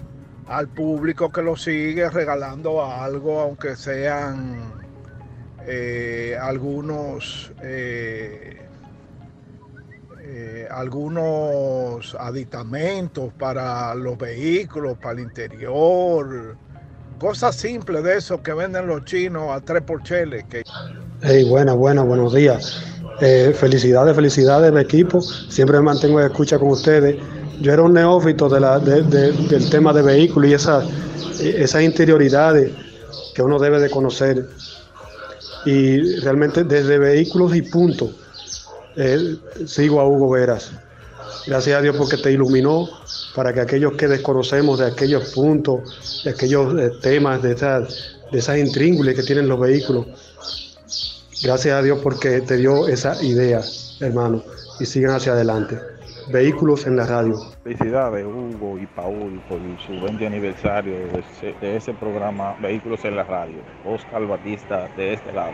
al público que lo sigue regalando algo, aunque sean eh, algunos eh, eh, algunos aditamentos para los vehículos, para el interior, cosas simples de eso que venden los chinos a tres por chele. Que... Hey, buenas, buenas, buenos días. Felicidades, felicidades, equipo. Siempre me mantengo de escucha con ustedes yo era un neófito del tema de vehículos y esas, esas interioridades que uno debe de conocer. Y realmente desde vehículos y punto, eh, sigo a Hugo Veras. Gracias a Dios porque te iluminó para que aquellos que desconocemos de aquellos puntos, de aquellos eh, temas, de esas, de esas intríngulis que tienen los vehículos, gracias a Dios porque te dio esa idea, hermano, y sigan hacia adelante. Vehículos en la radio. Felicidades Hugo y Paul por su 20 aniversario de ese, programa Vehículos en la radio. Oscar Batista de este lado.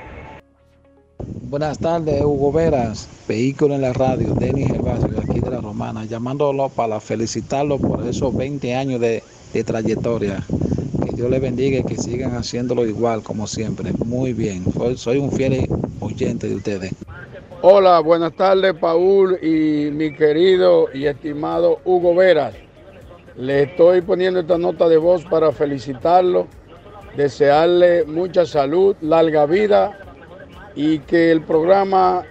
Buenas tardes, Hugo Veras, Vehículo en la Radio, Denis Gervasio, de aquí de la Romana, llamándolo para felicitarlo por esos 20 años de, trayectoria. Dios le bendiga y que sigan haciéndolo igual como siempre. Muy bien, soy un fiel oyente de ustedes. Hola, buenas tardes, Paul y mi querido y estimado Hugo Veras. Le estoy poniendo esta nota de voz para felicitarlo, desearle mucha salud, larga vida y que el programa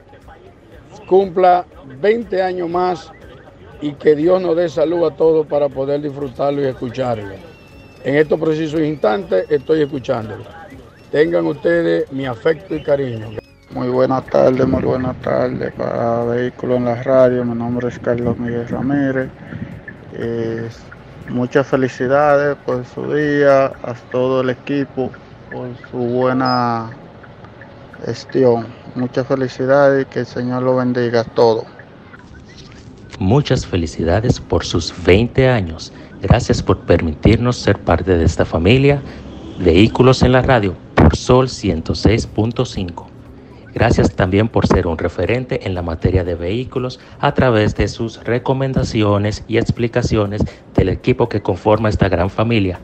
cumpla 20 años más y que Dios nos dé salud a todos para poder disfrutarlo y escucharlo. En estos precisos instantes estoy escuchándolo. Tengan ustedes mi afecto y cariño. Muy buenas tardes, muy buenas tardes para Vehículos en la Radio. Mi nombre es Carlos Miguel Ramírez. muchas felicidades por su día, a todo el equipo por su buena gestión. Muchas felicidades y que el Señor lo bendiga a todos. Muchas felicidades por sus 20 años. Gracias por permitirnos ser parte de esta familia. Vehículos en la Radio por Sol 106.5. Gracias también por ser un referente en la materia de vehículos a través de sus recomendaciones y explicaciones del equipo que conforma esta gran familia.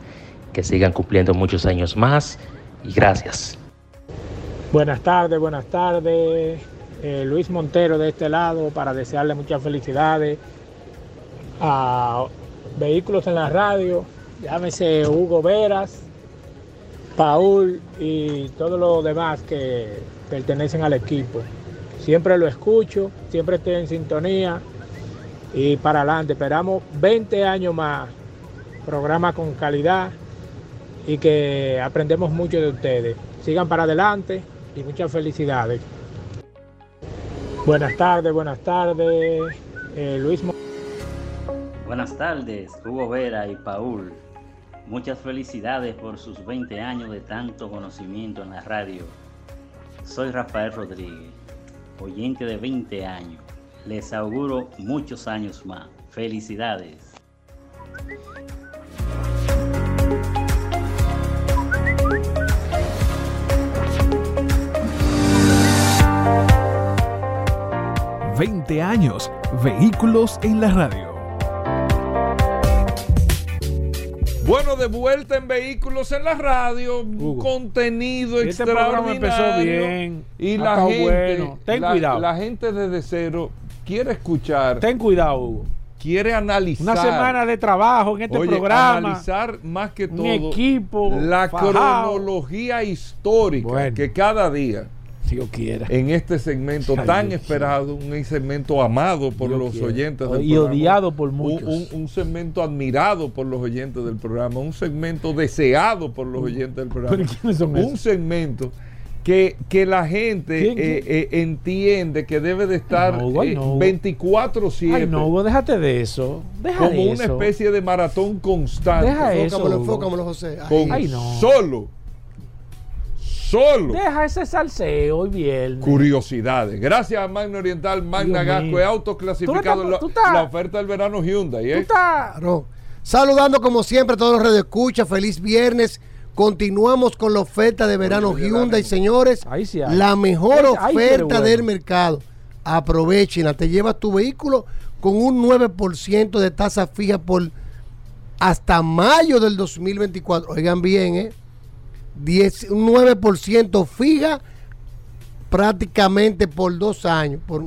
Que sigan cumpliendo muchos años más y gracias. Buenas tardes, buenas tardes. eh, Luis Montero de este lado para desearle muchas felicidades a Vehículos en la Radio, llámese Hugo Veras, Paul y todos los demás que pertenecen al equipo. Siempre lo escucho, siempre estoy en sintonía y para adelante. Esperamos 20 años más, programa con calidad y que aprendemos mucho de ustedes. Sigan para adelante y muchas felicidades. Buenas tardes, buenas tardes. Eh, Luis Buenas tardes, Hugo Vera y Paul. Muchas felicidades por sus 20 años de tanto conocimiento en la radio. Soy Rafael Rodríguez, oyente de 20 años. Les auguro muchos años más. Felicidades. Wow. 20 años, vehículos en la radio. Bueno, de vuelta en Vehículos en la Radio, un contenido Este extraordinario. empezó bien, Y la gente, bueno. Ten la, cuidado. la gente desde cero quiere escuchar. Ten cuidado, Hugo. Quiere analizar. Una semana de trabajo en este Oye, programa. analizar más que Un todo equipo la fajado. cronología histórica Bueno. que cada día Dios quiera. en este segmento Ay, tan Dios esperado, un segmento amado por Dios los quiera. oyentes del Y programa, odiado por un- muchos. Un, un segmento admirado por los oyentes del programa, un segmento deseado por los oyentes del programa, ¿Pero quiénes son un esos? segmento que, que la gente ¿Quién, eh, quién? eh, entiende que debe de estar no, eh, no, Hugo. 24/7 Ay, no, Hugo, déjate de eso. Deja como de una eso. especie de maratón constante. Deja eso, Enfócamelo, Hugo. enfócamelo, José. Ahí. con Ay, no. solo, solo Deja ese salseo hoy viernes. curiosidades. Gracias a Magna Oriental, Magna Gasco. Tú no La, la oferta del verano Hyundai. ¿eh? Tú estás-. Saludando como siempre a todos los radioescuchas. Feliz viernes. Continuamos con la oferta de verano Hyundai, señores. Ahí sí hay. La mejor Ahí- ahí oferta bueno. del mercado. Aprovechenla. Te llevas tu vehículo con un 9% de tasa fija por hasta mayo del 2024. Oigan bien, ¿eh? 10, un 9% fija prácticamente por dos años. Por,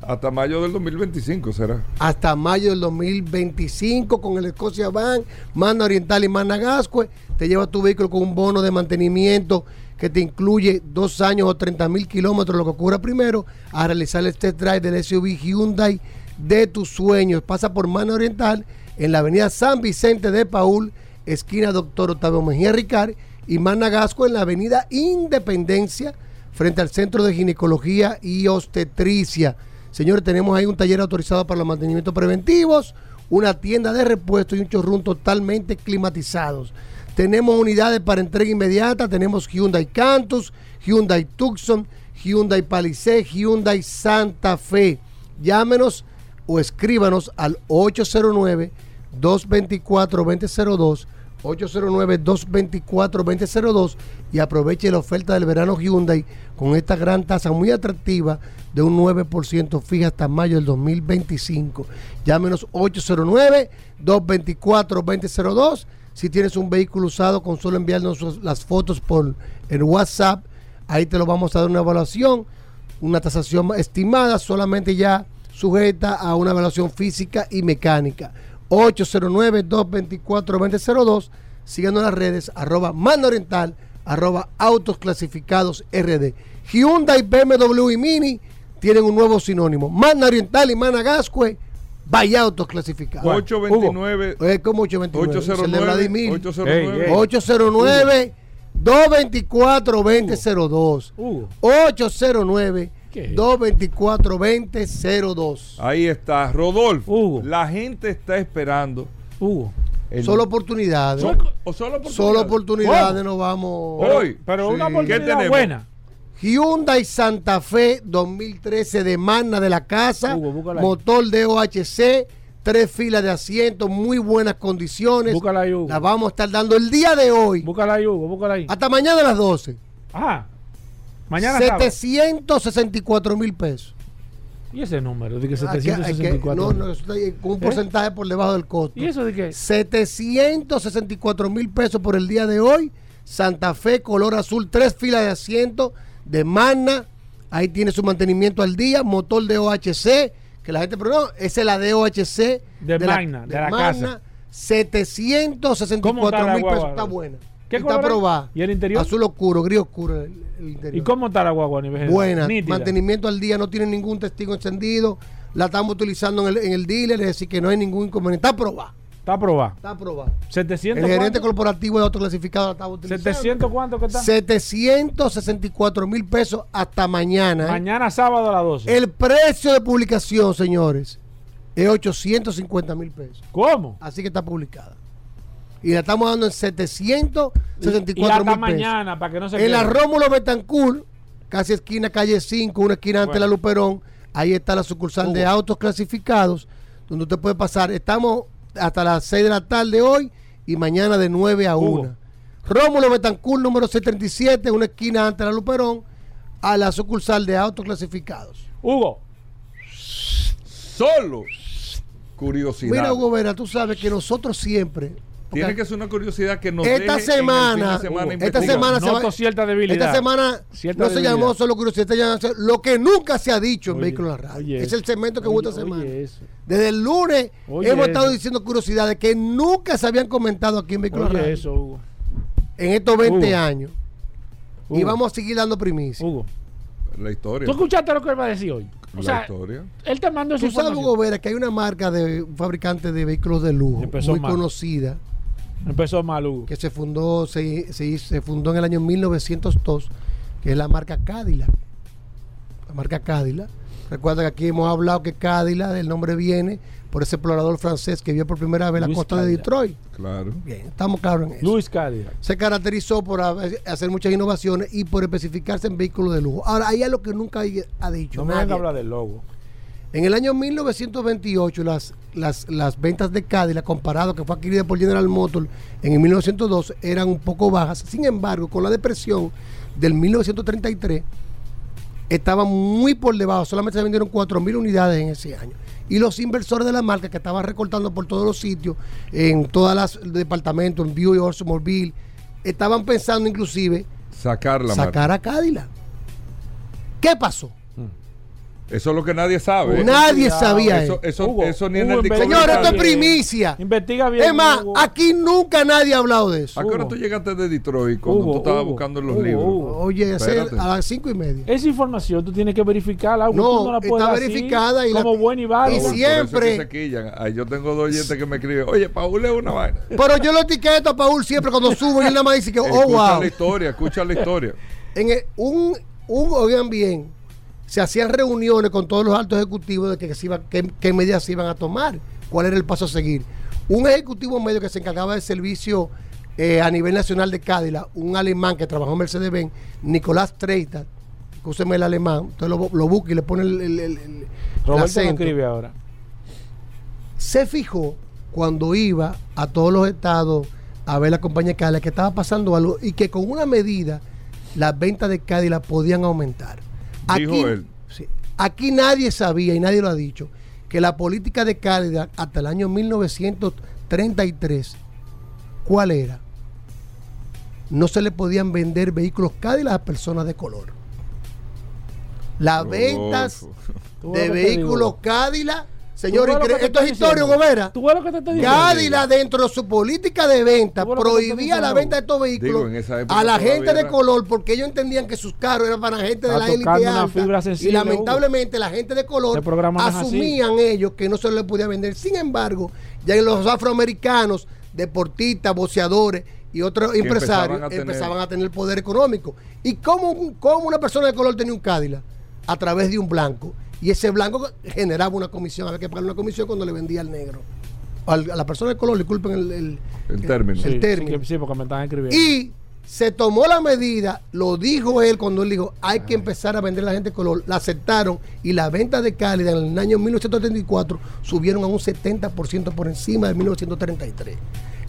Hasta mayo del 2025 será. hasta mayo del 2025 con el Escocia Van, Manda Oriental y Manda Gascue. Te lleva tu vehículo con un bono de mantenimiento que te incluye dos años o 30 mil kilómetros, lo que ocurra primero, a realizar el test drive del SUV Hyundai de tus sueños. Pasa por Manda Oriental en la avenida San Vicente de Paul, esquina Doctor Octavio Mejía Ricard, y Manda Gascue en la avenida Independencia, frente al Centro de Ginecología y Obstetricia. Señores, tenemos ahí un taller autorizado para los mantenimientos preventivos, una tienda de repuestos y un chorrón totalmente climatizados. Tenemos unidades para entrega inmediata, tenemos Hyundai Cantus, Hyundai Tucson, Hyundai Palisade, Hyundai Santa Fe. Llámenos o escríbanos al 809 224 2002 809-224-2002 y aproveche la oferta del verano Hyundai con esta gran tasa muy atractiva de un 9% fija hasta mayo del 2025. Llámenos 809-224-2002. Si tienes un vehículo usado, con solo enviarnos las fotos por el WhatsApp, ahí te lo vamos a dar una evaluación, una tasación estimada, solamente ya sujeta a una evaluación física y mecánica. 809-224-2002. Síganos en las redes, arroba Manda Oriental, arroba Autos Clasificados RD. Hyundai, BMW y Mini tienen un nuevo sinónimo. Manda Oriental y Mana Gascue, vaya Autos Clasificados. 829 Hugo, ¿Cómo 829? Es el de 809 Vladimir. 809 809 224 2002 809 224 2002 Ahí está, Rodolfo. La gente está esperando. Hugo. Solo oportunidades. Solo- o solo oportunidades. Solo oportunidades ¿Cómo? nos vamos. Hoy. Pero una Sí. oportunidad ¿Qué tenemos? buena. Hyundai Santa Fe 2013 de Magna de la casa, Hugo, motor de OHC, tres filas de asientos, muy buenas condiciones. Búscala ahí, Hugo. La vamos a estar dando el día de hoy. Búscala ahí, Hugo, búscala ahí. Hasta mañana a las 12. Ajá. Mañana sábado. 764 mil pesos. ¿Y ese número? De que Ah, que- hay que- 764. no, no, ahí con un ¿Eh? porcentaje por debajo del costo. ¿Y eso de qué? 764 mil pesos por el día de hoy. Santa Fe, color azul, tres filas de asiento de Magna Ahí tiene su mantenimiento al día, motor de OHC, que la gente, pero no, esa es la de OHC De Magna, de la casa. 764 la mil pesos. Está buena. ¿Qué está color es? aprobada. ¿Y el interior? Azul oscuro, gris oscuro el, el interior. ¿Y cómo está la guagua nivel? Buena, Nítida. mantenimiento al día, no tiene ningún testigo encendido. La estamos utilizando en el, en el dealer, es decir, que no hay ningún inconveniente. Está aprobada. Está aprobada. Está aprobada. 700 El gerente cuánto? corporativo de autoclasificado la estaba utilizando. 700 cuánto que está? 764 mil pesos hasta mañana. ¿eh? Mañana sábado a las 12. El precio de publicación, señores, es 850 mil pesos. ¿Cómo? Así que está publicada. Y la estamos dando en 764 Y hasta mil pesos. mañana, para que no se En la. Rómulo Betancourt, casi esquina calle 5, una esquina ante Bueno. la Luperón, ahí está la sucursal de autos clasificados, donde usted puede pasar. Estamos hasta las 6 de la tarde hoy y mañana de 9 a Hugo. 1. Rómulo Betancourt, número 637, una esquina ante la Luperón, a la sucursal de autos clasificados. Hugo. Solo curiosidad. Mira, Hugo Vera, tú sabes que nosotros siempre. Tiene que ser una curiosidad que nos esta deje en el fin de semana, semana esta semana se va- cierta debilidad. Esta semana Cierta no se llamó solo curiosidad, llamó lo que nunca se ha dicho en Vehículos en la Radio. es eso. el segmento que hubo esta semana. eso. Desde el lunes Oye hemos estado diciendo curiosidades que nunca se habían comentado aquí en Vehículos en la Radio. eso, Hugo. En estos 20 Hugo. años. Y vamos a seguir dando primicia. Hugo. La historia. ¿Tú escuchaste lo que él va a decir hoy? O la sea, historia. él te mandó esa Tú sabes. Hugo Vera, que hay una marca de un fabricante de vehículos de lujo Empezó muy mal. conocida Empezó mal, Hugo. que se fundó se, se, se fundó en el año 1902 que es la marca Cadillac la marca Cadillac recuerda que aquí hemos hablado que Cadillac el nombre viene por ese explorador francés que vio por primera vez la costa de. Detroit Claro. bien estamos claros en eso Luis Cadillac. se caracterizó por hacer muchas innovaciones y por especificarse en vehículos de lujo ahora ahí es lo que nunca ha dicho No me venga a hablar del logo. En el año 1928, las, las, las ventas de Cadillac, comparado que fue adquirida por General Motors en el 1902, eran un poco bajas. Sin embargo, con la depresión del 1933, estaban muy por debajo. Solamente se vendieron 4.000 unidades en ese año. Y los inversores de la marca, que estaban recortando por todos los sitios, en todos los departamentos, en Buick, Oldsmobile, estaban pensando inclusive Sacar la sacar marca. a Cadillac. ¿Qué pasó? Eso es lo que nadie sabe. Nadie sabía eso. eso. Eso, Hugo, eso ni en el Señores, esto es primicia. Investiga bien. Es más, Hugo. aquí nunca nadie ha hablado de eso. ¿A qué hora tú llegaste de Detroit cuando Hugo, tú estabas Hugo, buscando los Hugo, libros? Hugo. Oye, Espérate. a las cinco y media. Esa información tú tienes que verificarla. Hugo. No, Tú no la puedes está así, verificada y la- como buena y válida. y siempre- es que. Ahí yo tengo dos oyentes que me escriben, oye, Paul es una vaina. Pero yo lo etiqueto a Paul siempre cuando subo y él nada más dice que, oh, escucha wow. la historia, escucha la historia. En el- un, un, oigan bien, se hacían reuniones con todos los altos ejecutivos de que se iba, qué, qué medidas se iban a tomar, cuál era el paso a seguir. Un ejecutivo medio que se encargaba del servicio eh, a nivel nacional de Cadillac, un alemán que trabajó en Mercedes-Benz, Nicolás Treita, escúcheme el alemán, usted lo, lo busca y le pone el, el- el- el- el Roberto escribe ahora. se fijó cuando iba a todos los estados a ver la compañía Cadillac que estaba pasando algo y que con una medida las ventas de Cadillac podían aumentar. Dijo él. sí, aquí nadie sabía y nadie lo ha dicho que la política de Cadillac hasta el año 1933, ¿cuál era? No se le podían vender vehículos Cadillac a personas de color. Las ventas de vehículos Cadillac, señores, esto es historia, diciendo. Gobera. ¿Tú ves lo que te estoy diciendo? Cadillac dentro de su política de venta ¿Tú ves lo que te estoy prohibía la venta de estos vehículos Digo, a la gente de era- color porque ellos entendían que sus carros eran para gente de la élite alta fibra y lamentablemente la gente de color Este así. asumían ellos que no se les podía vender. Sin embargo, ya los afroamericanos, deportistas, boxeadores y otros Que empresarios empezaban a tener- empezaban a tener poder económico. ¿Y cómo, cómo una persona de color tenía un Cadillac? A través de un blanco. Y ese blanco generaba una comisión. Había que pagar una comisión cuando le vendía al negro. Al- a la persona de color, disculpen el, el, El término. el Sí, término. Sí, que- sí, porque me están escribiendo. Y se tomó la medida, lo dijo él cuando él dijo, hay que empezar a vender a la gente de color. La aceptaron y las ventas de Cálida en el año 1934 subieron a un 70% por encima de 1933.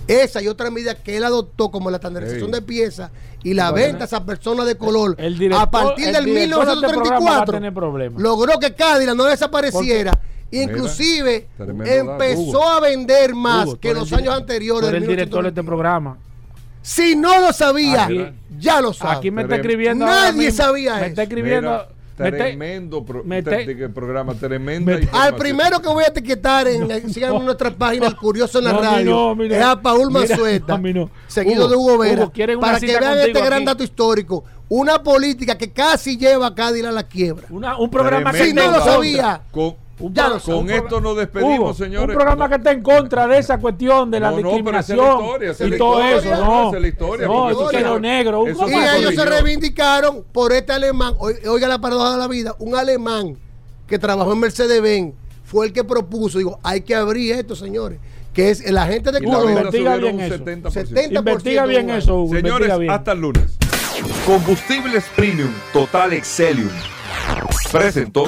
Esa y otra medida que él adoptó como la estandarización de piezas y la Bueno. venta a esas personas de color El director- a partir el del director de este programa va a 1934 tener problemas. logró que Cádila no desapareciera. Inclusive tremendo empezó a vender más Hugo, que los años anteriores. del el director de este 1934. programa. Si no lo sabía, Aquí- ya lo sabe. Aquí me está escribiendo. Nadie mismo, sabía Me eso. está escribiendo. Mira, Mete- Tremendo pro- mete- programa, tremenda Al primero que voy a etiquetar en, en- sigan en nuestra página El Curioso en la No, radio no, no. es a Paul Manzueta, no. seguido Hugo, de Hugo Vera, Hugo, ¿quieren una para que vean este gran dato histórico. Una política que casi lleva a Cádiz a la quiebra. Una- un programa que Si no lo sabía, Con, ya lo con sé. esto nos despedimos, Hugo, señores. Un programa que está en contra de esa cuestión de la No, no, pero esa es la discriminación historia, esa es y la todo historia, eso. no, es la historia, no, eso quedó se- negro. Un eso Y ellos se reivindicaron por este alemán. Oi- Oiga la paradoja de la vida. Un alemán que trabajó en Mercedes-Benz fue el que propuso. Digo, hay que abrir esto, señores. Que es el agente de ventas investiga bien eso. 70%. 70% Investiga bien eso, Hugo. Señores, bien. hasta el lunes. Combustibles Premium Total Excelium presentó